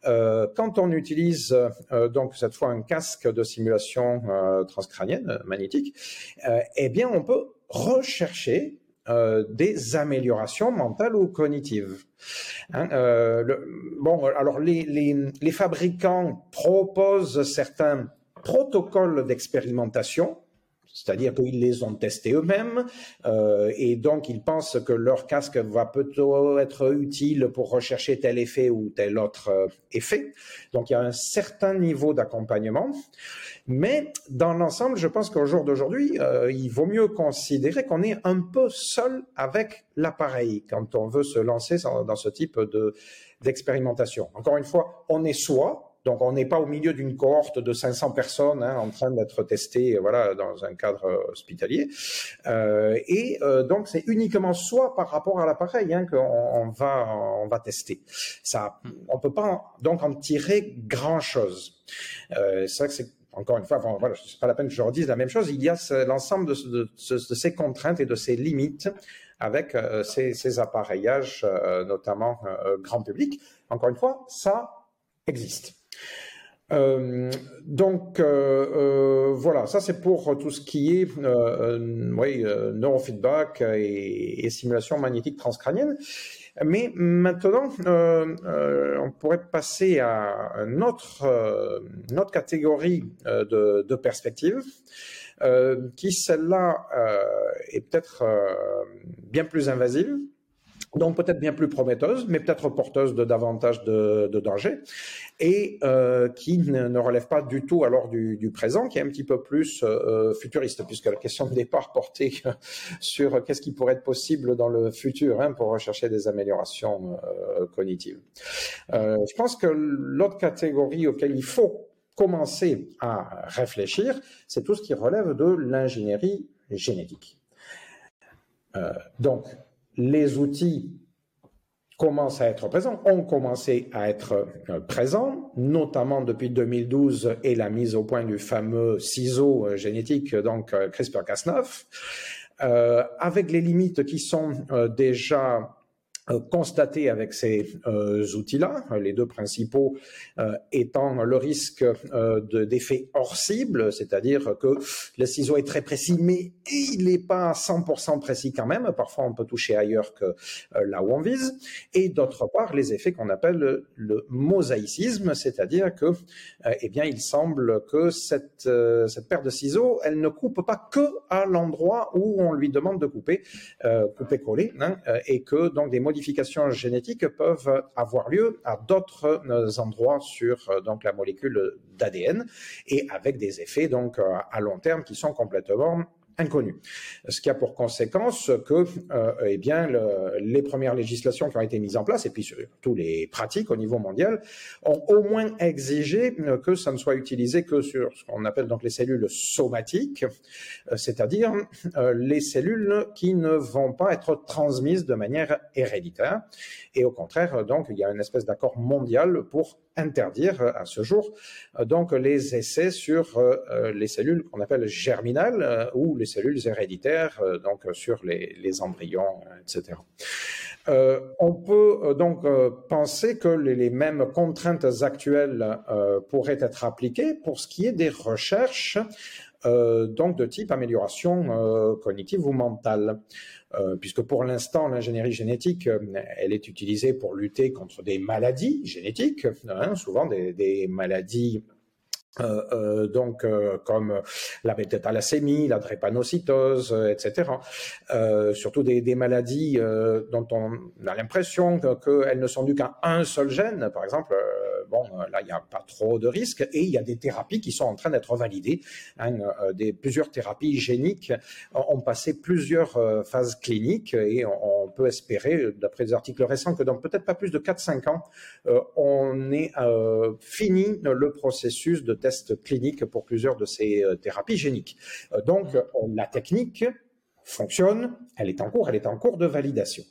euh, quand on utilise euh, donc cette fois un casque de simulation transcrânienne magnétique, eh bien on peut rechercher des améliorations mentales ou cognitives. Hein, le, bon, alors les, les, les fabricants proposent certains protocoles d'expérimentation c'est-à-dire qu'ils les ont testés eux-mêmes euh, et donc ils pensent que leur casque va plutôt être utile pour rechercher tel effet ou tel autre euh, effet. Donc il y a un certain niveau d'accompagnement. Mais dans l'ensemble, je pense qu'au jour d'aujourd'hui, euh, il vaut mieux considérer qu'on est un peu seul avec l'appareil quand on veut se lancer dans ce type de d'expérimentation. Encore une fois, on est soi, donc, on n'est pas au milieu d'une cohorte de 500 personnes hein, en train d'être testées voilà, dans un cadre euh, hospitalier. Euh, et euh, donc, c'est uniquement soi par rapport à l'appareil hein, qu'on on va, tester. Ça, on peut pas donc en tirer grand-chose. Euh, c'est vrai que c'est encore une fois, voilà, c'est pas la peine que je redise la même chose. Il y a l'ensemble de, ces contraintes et de ces limites avec ces, appareillages, notamment grand public. Encore une fois, ça existe. Euh, donc euh, euh, voilà, ça c'est pour tout ce qui est oui, neurofeedback et, et, simulation magnétique transcrânienne. Mais maintenant, on pourrait passer à une autre, une autre catégorie de, de perspectives, qui celle-là est peut-être bien plus invasive donc peut-être bien plus prometteuse, mais peut-être porteuse de davantage de, dangers, et euh, qui ne, relève pas du tout alors du, présent, qui est un petit peu plus euh, futuriste, puisque la question de départ portait (laughs) sur qu'est-ce qui pourrait être possible dans le futur hein, pour rechercher des améliorations euh, cognitives. Euh, je pense que l'autre catégorie auquel il faut commencer à réfléchir, c'est tout ce qui relève de l'ingénierie génétique. Euh, donc, les outils commencent à être présents, ont commencé à être euh, présents, notamment depuis 2012 et la mise au point du fameux ciseau euh, génétique, donc euh, CRISPR-Cas9, euh, avec les limites qui sont déjà constaté avec ces euh, outils-là, les deux principaux euh, étant le risque euh, d'effet hors cible, c'est-à-dire que le ciseau est très précis, mais il n'est pas 100% précis quand même. Parfois, on peut toucher ailleurs que euh, là où on vise. Et d'autre part, les effets qu'on appelle le, mosaïcisme, c'est-à-dire que, euh, eh bien, il semble que cette, cette paire de ciseaux, elle ne coupe pas que à l'endroit où on lui demande de couper, couper-coller, hein, et que donc des modifications modifications génétiques peuvent avoir lieu à d'autres euh, endroits sur euh, la molécule d'ADN et avec des effets donc euh, à long terme qui sont complètement inconnu. Ce qui a pour conséquence que, euh, eh bien, le, les premières législations qui ont été mises en place, et puis surtout les pratiques au niveau mondial, ont au moins exigé que ça ne soit utilisé que sur ce qu'on appelle donc les cellules somatiques, euh, c'est-à-dire euh, les cellules qui ne vont pas être transmises de manière héréditaire. Et au contraire, donc, il y a une espèce d'accord mondial pour interdire à ce jour donc les essais sur les cellules qu'on appelle germinales ou les cellules héréditaires, donc sur les, les embryons, etc. on peut donc penser que les, mêmes contraintes actuelles pourraient être appliquées pour ce qui est des recherches donc de type amélioration cognitive ou mentale. Euh, puisque pour l'instant, l'ingénierie génétique, euh, elle est utilisée pour lutter contre des maladies génétiques, hein, souvent des, des maladies euh, euh, donc euh, comme la bêta-thalassémie, la drépanocytose, etc. surtout des, maladies dont on a l'impression qu'elles ne sont dues qu'à un seul gène, par exemple bon, là, il n'y a pas trop de risques et il y a des thérapies qui sont en train d'être validées. Hein, des, plusieurs thérapies géniques ont passé plusieurs phases cliniques et on, peut espérer, d'après des articles récents, que dans peut-être pas plus de 4-5 ans, on ait fini le processus de test clinique pour plusieurs de ces thérapies géniques. donc, la technique fonctionne, elle est en cours, elle est en cours de validation.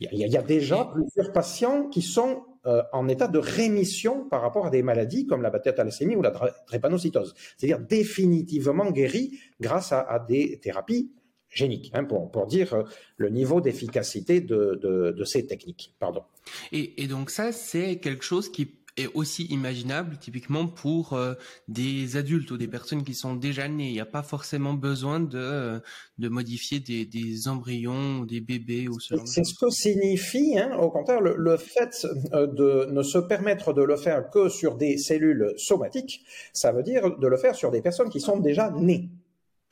Il y a, déjà plusieurs patients qui sont euh, en état de rémission par rapport à des maladies comme la bêta-thalassémie ou la drépanocytose, c'est-à-dire définitivement guéri grâce à, des thérapies géniques, hein, pour, dire euh, le niveau d'efficacité de, ces techniques. Pardon. Et donc ça, c'est quelque chose qui est aussi imaginable typiquement pour euh, des adultes ou des personnes qui sont déjà nées. Il n'y a pas forcément besoin de, euh, de modifier des, des embryons ou des bébés ou ce C'est ce que signifie, hein, au contraire, le, fait euh, de ne se permettre de le faire que sur des cellules somatiques, ça veut dire de le faire sur des personnes qui sont déjà nées.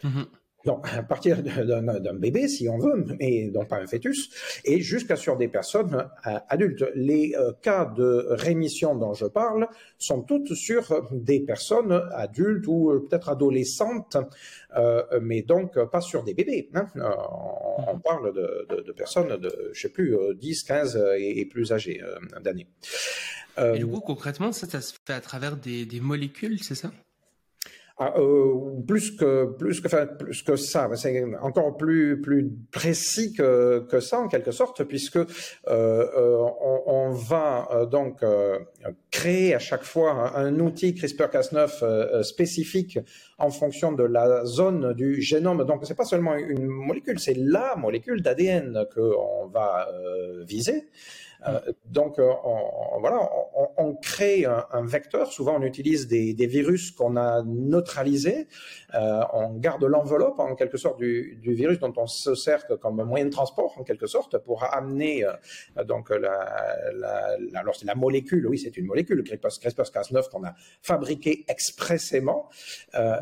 Mmh donc, à partir d'un bébé, si on veut, mais donc pas un fœtus, et jusqu'à sur des personnes euh, adultes. Les euh, cas de rémission dont je parle sont toutes sur des personnes adultes ou euh, peut-être adolescentes, mais donc pas sur des bébés. Hein. On, parle de, personnes de, je sais plus, 10, 15 et, plus âgées d'années. et du coup, concrètement, ça, se fait à travers des molécules, c'est ça? Euh, plus que plus que enfin, plus que ça, c'est encore plus plus précis que, que ça en quelque sorte, puisque euh, euh on, va euh, donc euh, créer à chaque fois un, un outil CRISPR-Cas9 spécifique en fonction de la zone du génome. Donc c'est pas seulement une molécule, c'est la molécule d'ADN que on va viser. Euh, donc, euh, on, voilà, on, crée un, vecteur. Souvent, on utilise des, virus qu'on a neutralisés. Euh, on garde l'enveloppe, en quelque sorte, du, virus dont on se sert comme moyen de transport, en quelque sorte, pour amener donc la, molécule. Oui, c'est une molécule, CRISPR-Cas9 qu'on a fabriqué expressément.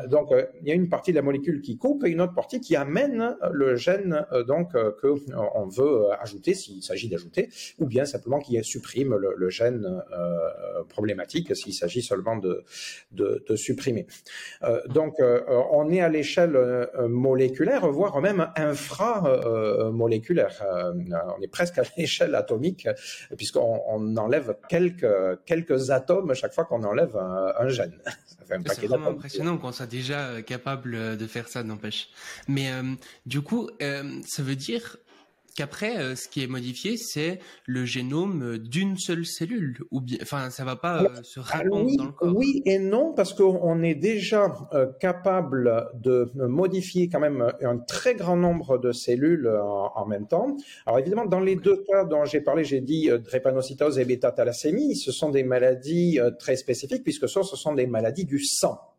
donc, il y a une partie de la molécule qui coupe et une autre partie qui amène le gène donc que on veut ajouter s'il s'agit d'ajouter, ou bien simplement qui supprime le, gène euh, problématique s'il s'agit seulement de, de, supprimer. Euh, donc, euh, on est à l'échelle moléculaire, voire même inframoléculaire. on est presque à (laughs) l'échelle atomique, puisqu'on on enlève quelques, quelques atomes chaque fois qu'on enlève un, gène. (laughs) C'est vraiment impressionnant qu'on soit déjà capable de faire ça, n'empêche. Mais du coup, ça veut dire qu'après, euh, ce qui est modifié, c'est le génome euh, d'une seule cellule, ou bien, enfin, ça va pas euh, se répandre oui, dans le corps. Oui et non, parce qu'on est déjà capable de modifier quand même un très grand nombre de cellules en, même temps. Alors évidemment, dans les deux cas dont j'ai parlé, j'ai dit drépanocytose et bêta-thalassémie, ce sont des maladies très spécifiques puisque ce sont des maladies du sang.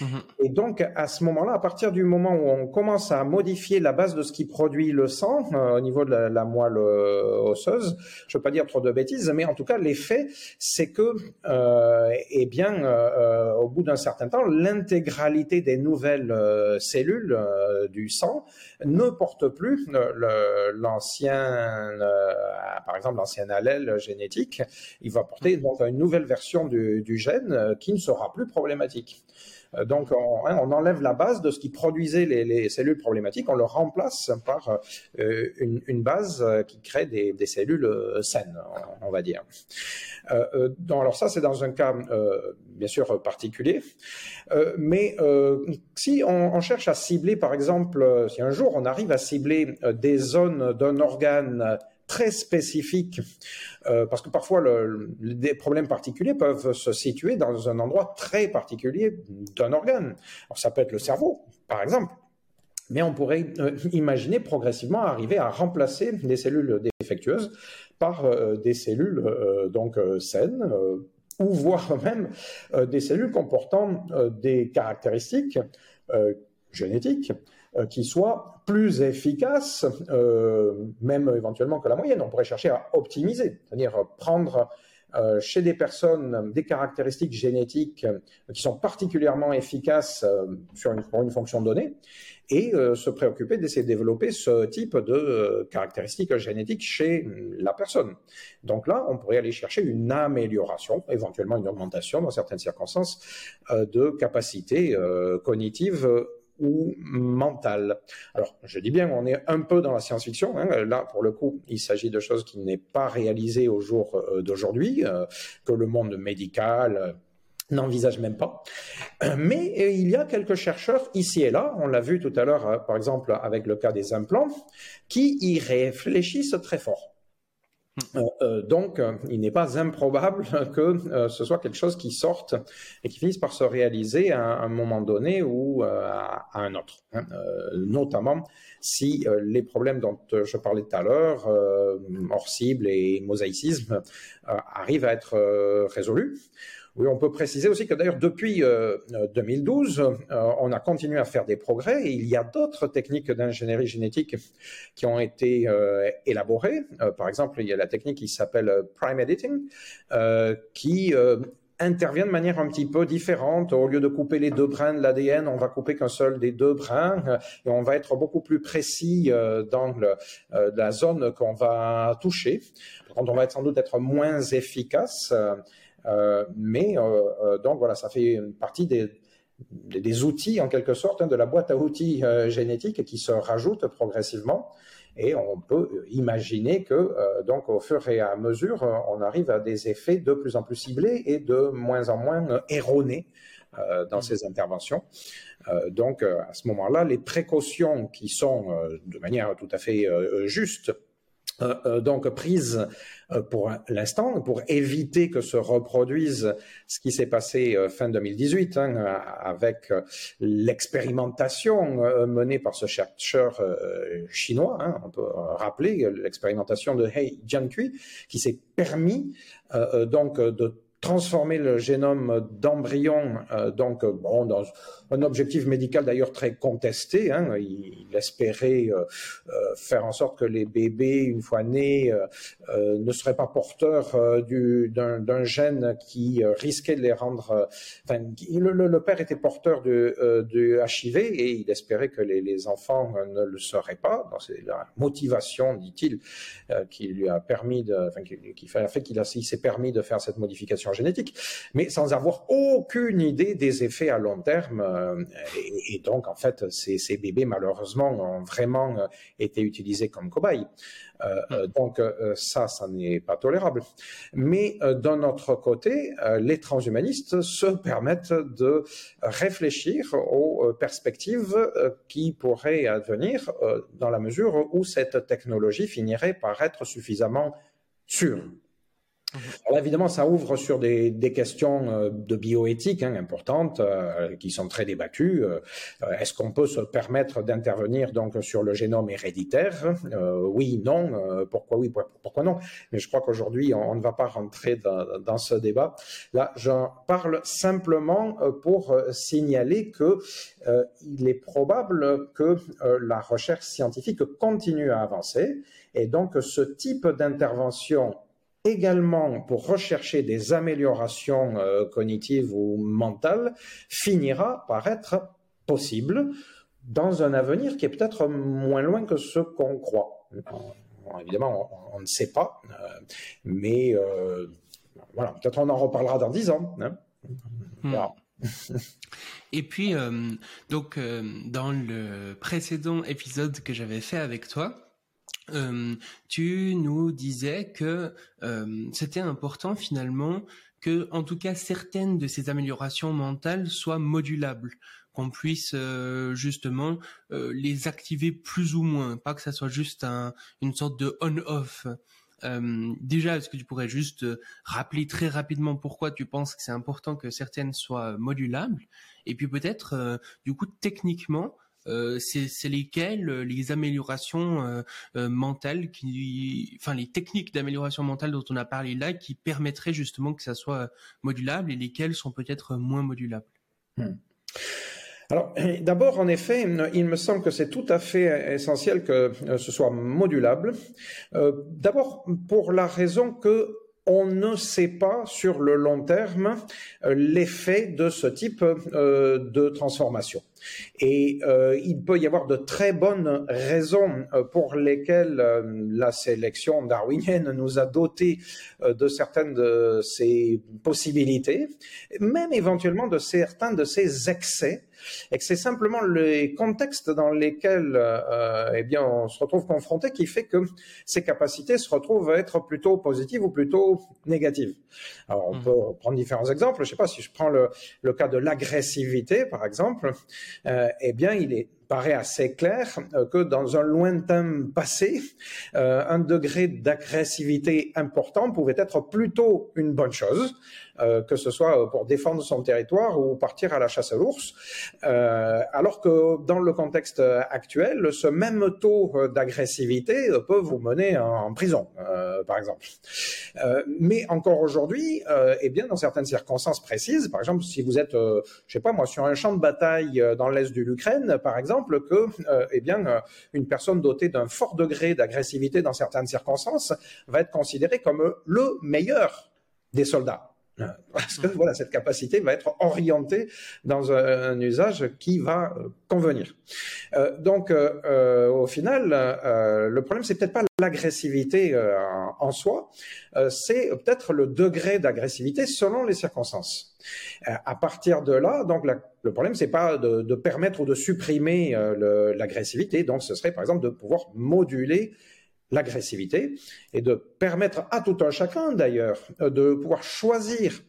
Mhm. Et donc, à ce moment-là, à partir du moment où on commence à modifier la base de ce qui produit le sang euh, au niveau de la, moelle euh, osseuse, je ne veux pas dire trop de bêtises, mais en tout cas, l'effet, c'est que, euh, eh bien, au bout d'un certain temps, l'intégralité des nouvelles cellules du sang ne porte plus l'ancien, par exemple, l'ancien allèle génétique. Il va porter donc une nouvelle version du gène qui ne sera plus problématique. Euh, donc, hein, on, enlève la base de ce qui produisait les, cellules problématiques, on le remplace par euh, une, base euh, qui crée des, cellules saines, on, va dire. alors ça, c'est dans un cas bien sûr particulier, mais si on, cherche à cibler, par exemple, si un jour on arrive à cibler des zones d'un organe très spécifique, euh, parce que parfois des problèmes particuliers peuvent se situer dans un endroit très particulier d'un organe. Alors, ça peut être le cerveau, par exemple. mais on pourrait imaginer progressivement arriver à remplacer les cellules défectueuses par des cellules donc saines ou voire (laughs) même des cellules comportant des caractéristiques génétiques qui soient plus efficaces, même éventuellement que la moyenne. On pourrait chercher à optimiser, c'est-à-dire prendre euh, chez des personnes des caractéristiques génétiques euh, qui sont particulièrement efficaces euh, sur une, pour une fonction donnée et se préoccuper d'essayer de développer ce type de caractéristiques génétiques chez la personne. Donc là, on pourrait aller chercher une amélioration, éventuellement une augmentation dans certaines circonstances, de capacités cognitives ou mentale. Alors, je dis bien, on est un peu dans la science-fiction. Hein. Là, pour le coup, il s'agit de choses qui n'est pas réalisées au jour euh, d'aujourd'hui, euh, que le monde médical euh, n'envisage même pas. Mais il y a quelques chercheurs ici et là, on l'a vu tout à l'heure, par exemple, avec le cas des implants, qui y réfléchissent très fort. Euh, euh, donc, euh, il n'est pas improbable (laughs) que ce soit quelque chose qui sorte et qui finisse par se réaliser à, un moment donné ou à, un autre. Hein. notamment si les problèmes dont je parlais tout à l'heure, hors cible et mosaïcisme, arrivent à être résolus. Oui, on peut préciser aussi que d'ailleurs depuis 2012, euh, euh, on a continué à faire des progrès et il y a d'autres techniques d'ingénierie génétique qui ont été euh, élaborées. par exemple, il y a la technique qui s'appelle prime editing, qui intervient de manière un petit peu différente. Au lieu de couper les deux brins de l'ADN, on va couper qu'un seul des deux brins et on va être beaucoup plus précis dans la zone qu'on va toucher. On va sans doute être moins efficace. Euh, mais euh, euh, donc voilà, ça fait une partie des, des outils en quelque sorte hein, de la boîte à outils génétique qui se rajoutent progressivement. Et on peut imaginer que, donc, au fur et à mesure, on arrive à des effets de plus en plus ciblés et de moins en moins erronés dans mmh. ces interventions. donc, à ce moment-là, les précautions qui sont, de manière tout à fait juste, donc prise euh, pour l'instant pour éviter que se reproduise ce qui s'est passé fin 2018 hein, avec l'expérimentation menée par ce chercheur chinois. Hein, on peut rappeler l'expérimentation de Hei Jiankui qui s'est permis donc de transformer le génome d'embryon, euh, donc bon, dans un objectif médical d'ailleurs très contesté. Hein, il, espérait euh, euh, faire en sorte que les bébés, une fois nés, ne seraient pas porteurs d'un gène qui risquait de les rendre. Le, père était porteur du, HIV et il espérait que les, enfants ne le seraient pas. C'est la motivation, dit-il, qui lui a permis de, qui fait qu'il s'est permis de faire cette modification génétique, mais sans avoir aucune idée des effets à long terme. Euh, et, donc, en fait, ces, ces, bébés, malheureusement, ont vraiment euh, été utilisés comme cobayes. Euh, hmm. donc ça, ça n'est pas tolérable. Mais d'un autre côté, les transhumanistes se permettent de réfléchir aux perspectives qui pourraient advenir dans la mesure où cette technologie finirait par être suffisamment sûre. Alors évidemment, ça ouvre sur des, des questions euh, de bioéthique hein, importantes euh, qui sont très débattues. Euh, est-ce qu'on peut se permettre d'intervenir donc sur le génome héréditaire? Oui, non. pourquoi oui? Pourquoi non? Mais je crois qu'aujourd'hui, on, ne va pas rentrer dans, dans ce débat. Là, j'en parle simplement pour signaler que il est probable que la recherche scientifique continue à avancer et donc ce type d'intervention également pour rechercher des améliorations euh, cognitives ou mentales finira par être possible dans un avenir qui est peut-être moins loin que ce qu'on croit. évidemment, on, ne sait pas, euh, mais euh, voilà, peut-être on en reparlera dans dix ans. Hein. Hmm. (laughs) Et puis, donc, dans le précédent épisode que j'avais fait avec toi, tu nous disais que c'était important finalement que, en tout cas, certaines de ces améliorations mentales soient modulables, qu'on puisse justement les activer plus ou moins, pas que ça soit juste un, une sorte de on-off. déjà, est-ce que tu pourrais juste rappeler très rapidement pourquoi tu penses que c'est important que certaines soient modulables? Et puis peut-être, du coup, techniquement, c'est lesquelles les améliorations mentales, qui, enfin les techniques d'amélioration mentale dont on a parlé là, qui permettraient justement que ça soit modulable et lesquelles sont peut-être moins modulables? Hmm. Alors, (clears throat) d'abord, en effet, il me semble que c'est tout à fait essentiel que ce soit modulable. d'abord, pour la raison que on ne sait pas sur le long terme euh, l'effet de ce type euh, de transformation. Et euh, il peut y avoir de très bonnes raisons pour lesquelles la sélection darwinienne nous a dotés de certaines de ces possibilités, même éventuellement de certains de ces excès et que c'est simplement les contextes dans lesquels euh, eh bien, on se retrouve confronté qui fait que ces capacités se retrouvent à être plutôt positives ou plutôt négatives. Alors, on mmh. peut prendre différents exemples. Je ne sais pas si je prends le, le cas de l'agressivité, par exemple. Euh, eh bien, il est paraît assez clair euh, que dans un lointain passé, euh, un degré d'agressivité important pouvait être plutôt une bonne chose, euh, que ce soit pour défendre son territoire ou partir à la chasse à l'ours, alors que dans le contexte actuel, ce même taux d'agressivité peut vous mener en, prison, par exemple. mais encore aujourd'hui, eh bien, dans certaines circonstances précises, par exemple, si vous êtes, je sais pas moi, sur un champ de bataille dans l'est de l'Ukraine, par exemple, que, euh, eh euh, une personne dotée d'un fort degré d'agressivité dans certaines circonstances va être considérée comme le meilleur des soldats. Euh, parce que voilà, cette capacité va être orientée dans un, usage qui va convenir. donc, au final, le problème, c'est peut-être pas l'agressivité en soi, c'est peut-être le degré d'agressivité selon les circonstances. Euh, à partir de là, donc le problème c'est pas de, permettre ou de supprimer euh, l'agressivité, donc ce serait par exemple de pouvoir moduler l'agressivité et de permettre à tout un chacun d'ailleurs euh, de pouvoir choisir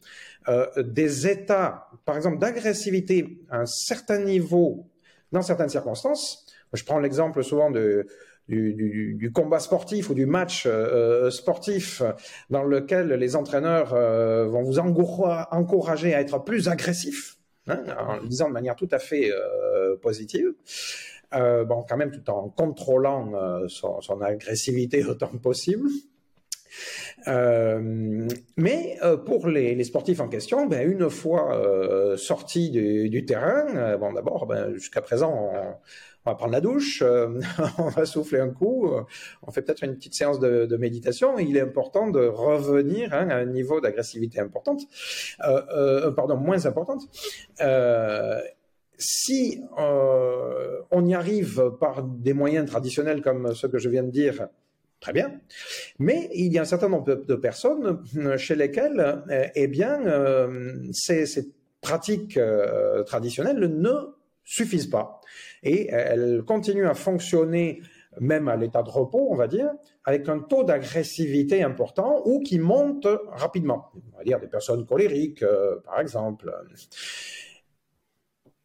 des états, par exemple d'agressivité à un certain niveau dans certaines circonstances. Je prends l'exemple souvent de, du, combat sportif ou du match euh, sportif dans lequel les entraîneurs euh, vont vous encourager à être plus agressif, hein, en le disant de manière tout à fait euh, bon, quand même, tout en contrôlant son, agressivité (laughs) autant que possible. mais pour les, sportifs en question, ben, une fois sortis du, terrain, bon d'abord, ben, jusqu'à présent, on, va prendre la douche, euh, (laughs) on va souffler un coup, euh, on fait peut-être une petite séance de, méditation. il est important de revenir hein, à un niveau d'agressivité importante, euh, pardon, moins importante. Si on y arrive par des moyens traditionnels comme ceux que je viens de dire, Très bien. Mais il y a un certain nombre de personnes chez lesquelles, eh bien, ces, pratiques traditionnelles ne suffisent pas et elle continue à fonctionner même à l'état de repos, on va dire, avec un taux d'agressivité important ou qui monte rapidement. On va dire des personnes colériques, euh, par exemple.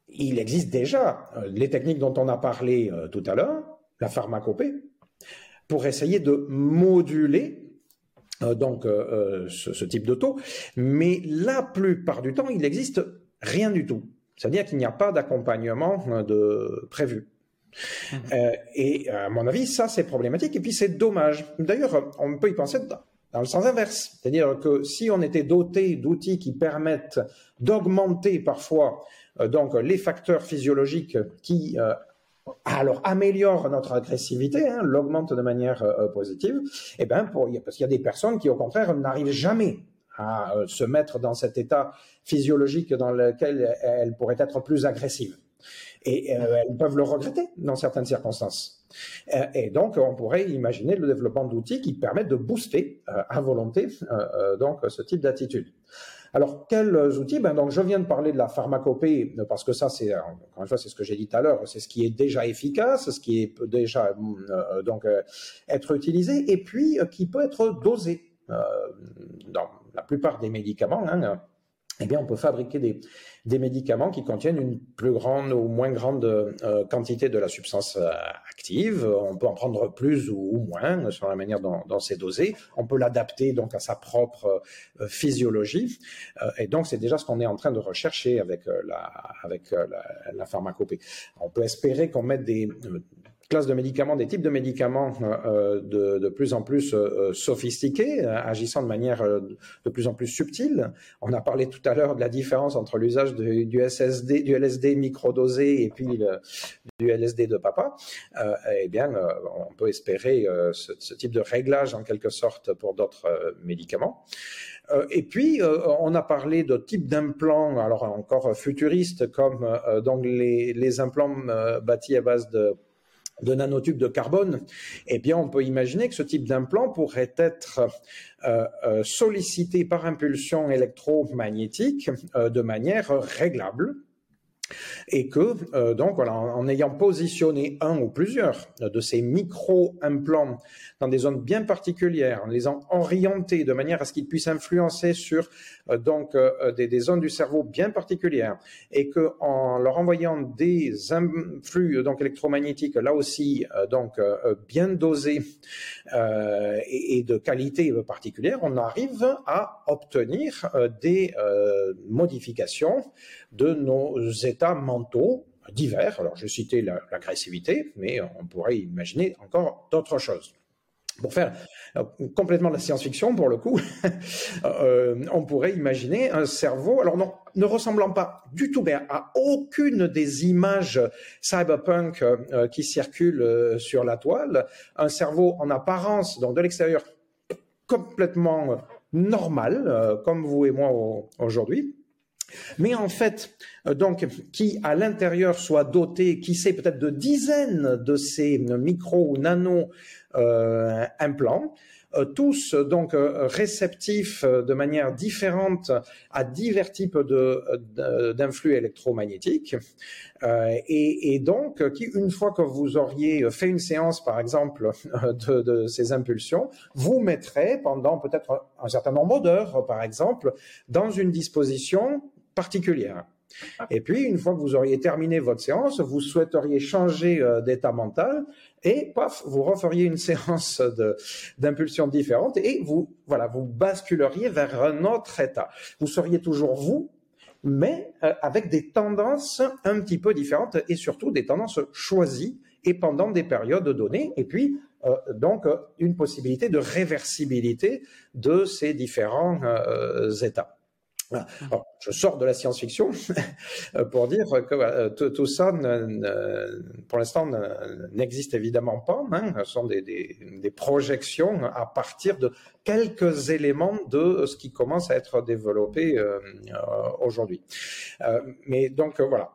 Il existe déjà euh, les techniques dont on a parlé euh, tout à l'heure, la pharmacopée, pour essayer de moduler donc ce, type de taux, mais la plupart du temps, il n'existe rien du tout. C'est-à-dire qu'il n'y a pas d'accompagnement euh, de prévu. Mmh. Euh, et à mon avis, ça c'est problématique et puis c'est dommage. D'ailleurs, on peut y penser dans le sens inverse, c'est-à-dire que si on était doté d'outils qui permettent d'augmenter parfois euh, donc les facteurs physiologiques qui alors améliorent notre agressivité, hein, l'augmentent de manière positive, et eh ben parce qu'il y a des personnes qui au contraire n'arrivent jamais à euh, se mettre dans cet état physiologique dans lequel elles pourraient être plus agressives. Et euh, elles peuvent le regretter dans certaines circonstances. Euh, et donc, on pourrait imaginer le développement d'outils qui permettent de booster à volonté donc ce type d'attitude. Alors, quels outils? Ben, donc, Je viens de parler de la pharmacopée, parce que ça, c'est, encore une fois, ce que j'ai dit tout à l'heure, c'est ce qui est déjà efficace, ce qui peut déjà donc, être utilisé, et puis qui peut être dosé. dans la plupart des médicaments, hein, eh bien, on peut fabriquer des, des, médicaments qui contiennent une plus grande ou moins grande euh, quantité de la substance euh, active. On peut en prendre plus ou, moins sur la manière dont, dont c'est dosé. On peut l'adapter donc à sa propre euh, physiologie. et donc, c'est déjà ce qu'on est en train de rechercher avec la, avec la, la pharmacopée. On peut espérer qu'on mette des classes de médicaments, des types de médicaments euh, de, de, plus en plus euh, sophistiqués, euh, agissant de manière de plus en plus subtile. On a parlé tout à l'heure de la différence entre l'usage du SSD, du LSD microdosé et puis du LSD de papa. eh bien, on peut espérer ce, ce, type de réglage en quelque sorte pour d'autres médicaments. et puis, on a parlé de types d'implants, alors encore futuristes, comme donc les, les implants bâtis à base de de nanotubes de carbone, eh bien, on peut imaginer que ce type d'implant pourrait être euh, euh, sollicité par impulsion électromagnétique euh, de manière réglable et que euh, donc voilà, en, ayant positionné un ou plusieurs de ces micro-implants dans des zones bien particulières, en les ayant orientés de manière à ce qu'ils puissent influencer sur euh, donc euh, des, zones du cerveau bien particulières, et que en leur envoyant des influx donc électromagnétiques là aussi donc bien dosés et, et, de qualité particulière, on arrive à obtenir des modifications de nos états mentaux divers. Alors, je citais l'agressivité, mais on pourrait imaginer encore d'autres choses. Pour faire euh, complètement de la science-fiction, pour le coup, (laughs) euh, on pourrait imaginer un cerveau, alors non, ne ressemblant pas du tout à aucune des images cyberpunk euh, qui circulent sur la toile, un cerveau en apparence, donc de l'extérieur, complètement normal, comme vous et moi aujourd'hui, mais en fait, euh, donc, qui à l'intérieur soit doté, qui sait peut-être de dizaines de ces micro ou nano euh, implants, euh, tous donc réceptifs de manière différente à divers types d'influx électromagnétiques, et, et, donc qui, une fois que vous auriez fait une séance, par exemple, (laughs) de, de ces impulsions, vous mettrez pendant peut-être un certain nombre d'heures, par exemple, dans une disposition particulière. Et puis, une fois que vous auriez terminé votre séance, vous souhaiteriez changer euh, d'état mental et paf, vous referiez une (laughs) séance d'impulsion différente et vous, voilà, vous basculeriez vers un autre état. Vous seriez toujours vous, mais euh, avec des tendances un petit peu différentes et surtout des tendances choisies et pendant des périodes données. Et puis, euh, donc, une possibilité de réversibilité de ces différents états. Mmh. Alors, je sors de la science-fiction (laughs) pour dire que euh, tout, ça, pour l'instant, n'existe évidemment pas. Hein. Ce sont des, des, des, projections à partir de quelques éléments de ce qui commence à être développé euh, euh aujourd'hui. Euh, mais donc voilà,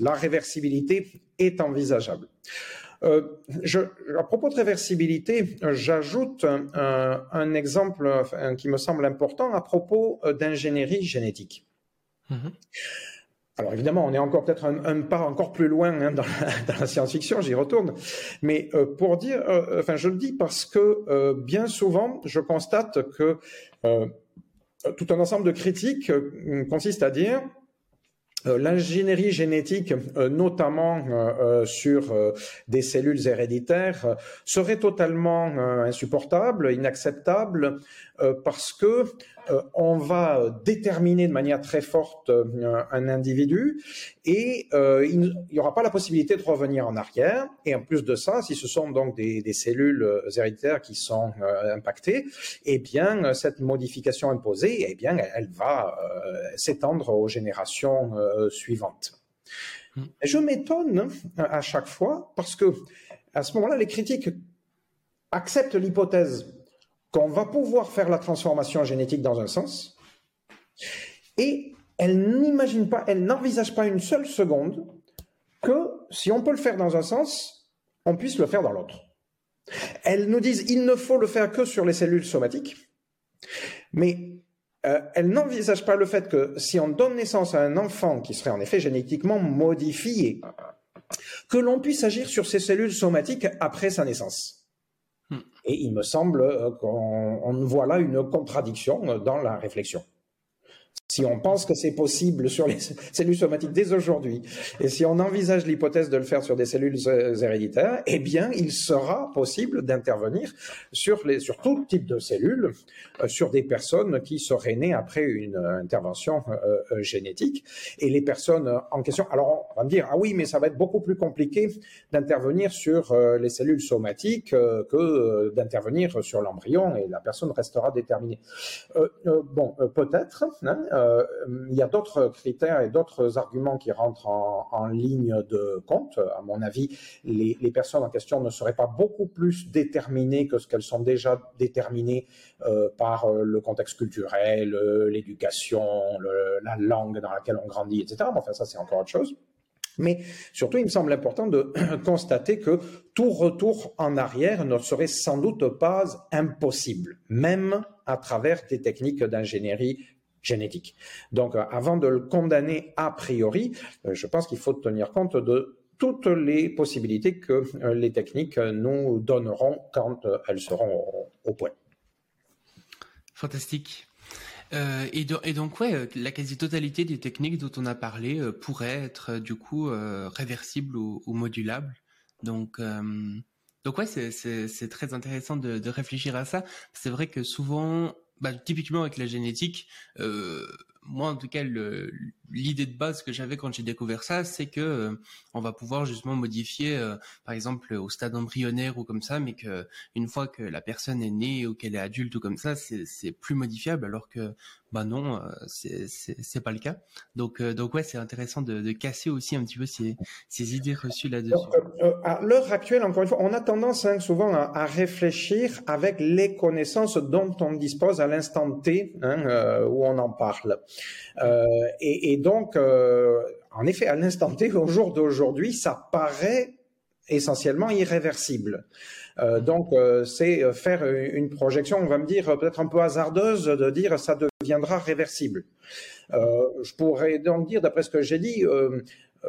la réversibilité est envisageable. Euh, je, à propos de réversibilité, j'ajoute un, un, exemple qui me semble important à propos euh, d'ingénierie génétique. Mm-hmm. Alors évidemment, on est encore peut-être un, un, pas encore plus loin hein, dans la, la science-fiction, j'y retourne. Mais euh, pour dire, euh, enfin, je le dis parce que euh, bien souvent, je constate que euh, tout un ensemble de critiques consiste à dire euh, l'ingénierie génétique, euh, notamment euh, sur des cellules héréditaires, serait totalement insupportable, inacceptable, parce que on va déterminer de manière très forte un individu et il n'y aura pas la possibilité de revenir en arrière. Et en plus de ça, si ce sont donc des, des cellules héréditaires qui sont impactées, eh bien cette modification imposée, eh bien elle, va s'étendre aux générations euh, suivante. Hmm. Je m'étonne à chaque fois parce que à ce moment-là, les critiques acceptent l'hypothèse qu'on va pouvoir faire la transformation génétique dans un sens et elles n'imaginent pas, elles n'envisagent pas une seule seconde que si on peut le faire dans un sens, on puisse le faire dans l'autre. Elles nous disent il ne faut le faire que sur les cellules somatiques, mais euh, elle n'envisage pas le fait que si on donne naissance à un enfant qui serait en effet génétiquement modifié, que l'on puisse agir sur ces cellules somatiques après sa naissance. Et il me semble euh, qu'on voit là une contradiction dans la réflexion. Si on pense que c'est possible sur les (laughs) cellules somatiques dès aujourd'hui, et si on envisage l'hypothèse de le faire sur des cellules héréditaires, eh bien, il sera possible d'intervenir sur, sur tout type de cellules, euh, sur des personnes qui seraient nées après une intervention euh, euh, génétique. Et les personnes en question, alors on va me dire, ah oui, mais ça va être beaucoup plus compliqué d'intervenir sur les cellules somatiques que d'intervenir sur l'embryon, et la personne restera déterminée. bon, peut-être. Hein, euh, il y a d'autres critères et d'autres arguments qui rentrent en, ligne de compte. À mon avis, les, personnes en question ne seraient pas beaucoup plus déterminées que ce qu'elles sont déjà déterminées euh, par euh, le contexte culturel, l'éducation, la langue dans laquelle on grandit, etc. enfin, ça, c'est encore autre chose. Mais surtout, il me semble important de (coughs) constater que tout retour en arrière ne serait sans doute pas impossible, même à travers des techniques d'ingénierie génétique. Donc, euh, avant de le condamner a priori, euh, je pense qu'il faut tenir compte de toutes les possibilités que euh, les techniques nous donneront quand elles seront au, point. Fantastique. et, donc, ouais, la quasi-totalité des techniques dont on a parlé pourraient être du coup réversibles ou, modulables. Donc, donc ouais, c'est très intéressant de réfléchir à ça. C'est vrai que souvent, bah, typiquement avec la génétique, euh, moi en tout cas l'idée de base que j'avais quand j'ai découvert ça, c'est que euh, on va pouvoir justement modifier, euh, par exemple au stade embryonnaire ou comme ça, mais que une fois que la personne est née ou qu'elle est adulte ou comme ça, c'est plus modifiable, alors que bah non, euh, c'est pas le cas. Donc donc ouais, c'est intéressant de, casser aussi un petit peu ces, idées reçues là-dessus. à l'heure actuelle, encore une fois, on a tendance hein, souvent à, réfléchir avec les connaissances dont on dispose à l'instant T hein, où on en parle. et, donc, euh, en effet, à l'instant T, au jour d'aujourd'hui, ça paraît essentiellement irréversible. Euh, donc, euh, c'est faire une projection, on va me dire, peut-être un peu hasardeuse, de dire ça deviendra réversible. je pourrais donc dire, d'après ce que j'ai dit,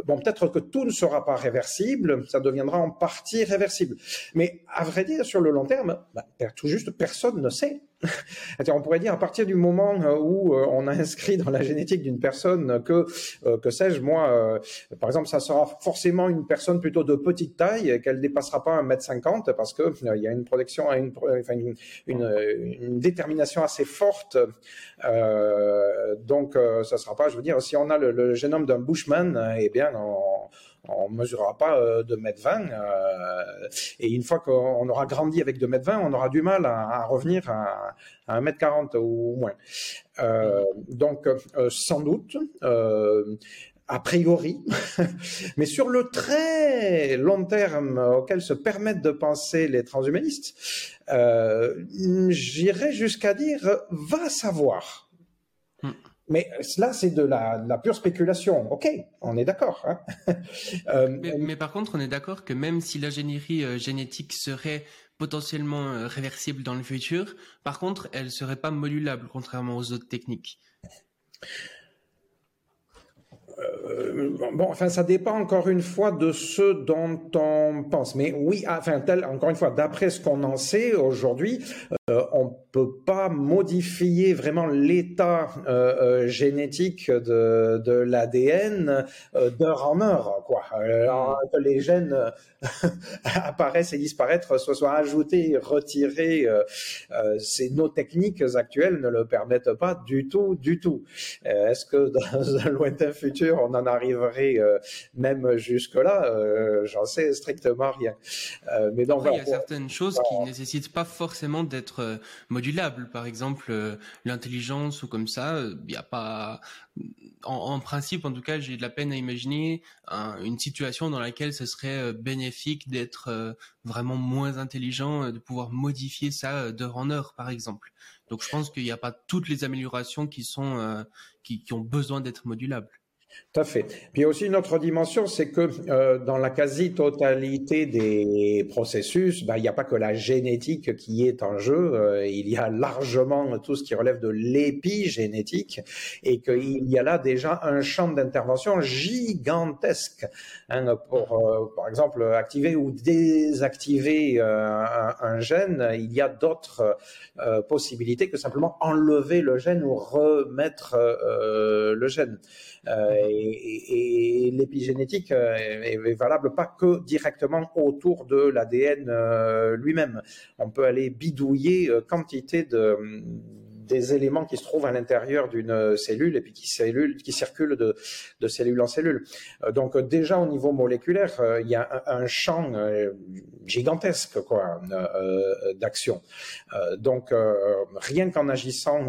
bon, peut-être que tout ne sera pas réversible, ça deviendra en partie réversible. Mais à vrai dire, sur le long terme, bah, tout juste personne ne sait. (laughs) on pourrait dire à partir du moment euh, où euh, on a inscrit dans la génétique d'une personne que, euh, que sais-je, moi, par exemple, ça sera forcément une personne plutôt de petite taille, qu'elle dépassera pas un mètre cinquante parce que il y a une protection, une, une, détermination assez forte. donc, ça sera pas, je veux dire, si on a le, génome d'un Bushman, eh bien, on, on mesurera pas euh, de mètre 20 euh, et une fois qu'on aura grandi avec 2 mètres 20 on aura du mal à, revenir à, à 1 mètre 40 ou moins euh, donc sans doute a priori, (laughs) mais sur le très long terme auquel se permettent de penser les transhumanistes, euh, j'irais jusqu'à dire va savoir. Mais cela, c'est de la, pure spéculation. Ok, on est d'accord. Hein (laughs) euh, mais, par contre, on est d'accord que même si l'ingénierie euh, génétique serait potentiellement euh, réversible dans le futur, par contre, elle serait pas modulable, contrairement aux autres techniques. bon, enfin, ça dépend encore une fois de ce dont on pense. Mais oui, enfin, tel, encore une fois, d'après ce qu'on en sait aujourd'hui, euh, on peut pas modifier vraiment l'état euh, euh, génétique de, de l'ADN d'heure en heure, quoi. que les gènes (laughs) apparaissent et disparaissent, soit soit ajoutés, retirés, c'est nos techniques actuelles ne le permettent pas du tout, du tout. Est-ce que dans un lointain futur on en arriverait même jusque là J'en sais strictement rien. mais donc, il y a certaines choses qui nécessitent pas forcément d'être euh, modulable. Par exemple, euh, l'intelligence ou comme ça, il euh, n'y a pas. En, principe, en tout cas, j'ai de la peine à imaginer une situation dans laquelle ce serait bénéfique d'être vraiment moins intelligent, de pouvoir modifier ça d'heure en heure, par exemple. Donc, je pense qu'il n'y a pas toutes les améliorations qui sont qui ont besoin d'être modulables. Tout à fait. Puis aussi une autre dimension, c'est que euh, dans la quasi-totalité des processus, ben, il n'y a pas que la génétique qui est en jeu, euh, il y a largement tout ce qui relève de l'épigénétique et qu'il y a là déjà un champ d'intervention gigantesque hein, pour, euh, par exemple, activer ou désactiver un, gène. Il y a d'autres possibilités que simplement enlever le gène ou remettre le gène. Euh, et, l'épigénétique euh, est, valable pas que directement autour de l'ADN euh, lui-même. On peut aller bidouiller quantité de des éléments qui se trouvent à l'intérieur d'une cellule et puis qui, cellule, qui circulent de, de, cellule en cellule. Donc déjà au niveau moléculaire, il y a un, champ gigantesque quoi d'action. Donc rien qu'en agissant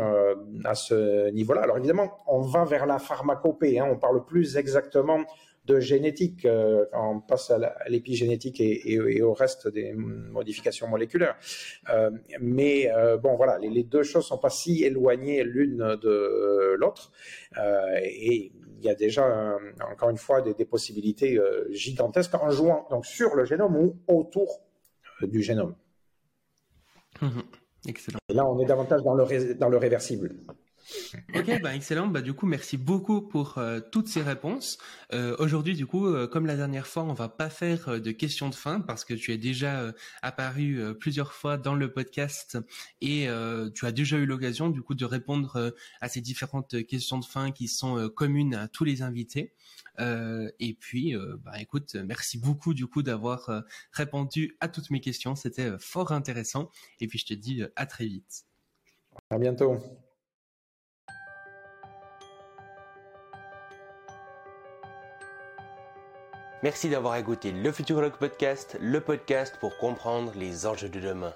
à ce niveau-là, alors évidemment on va vers la pharmacopée, hein, on parle plus exactement de génétique euh, quand on passe à l'épigénétique et, au reste des modifications moléculaires. Euh, mais euh, bon, voilà, les, deux choses sont pas si éloignées l'une de l'autre. et il y a déjà, encore une fois, des, possibilités gigantesques en jouant donc sur le génome ou autour du génome. Mmh Excellent. Et là, on est davantage dans le, dans le réversible. Ok, bah excellent. Bah du coup, merci beaucoup pour euh, toutes ces réponses. Euh, Aujourd'hui, du coup, euh, comme la dernière fois, on va pas faire de questions de fin parce que tu es déjà apparu plusieurs fois dans le podcast et tu as déjà eu l'occasion, du coup, de répondre à ces différentes questions de fin qui sont communes à tous les invités. et puis, bah écoute, merci beaucoup du coup d'avoir répondu à toutes mes questions. C'était fort intéressant. Et puis, je te dis à très vite. À bientôt. Merci d'avoir écouté le Futurologue Podcast, le podcast pour comprendre les enjeux de demain.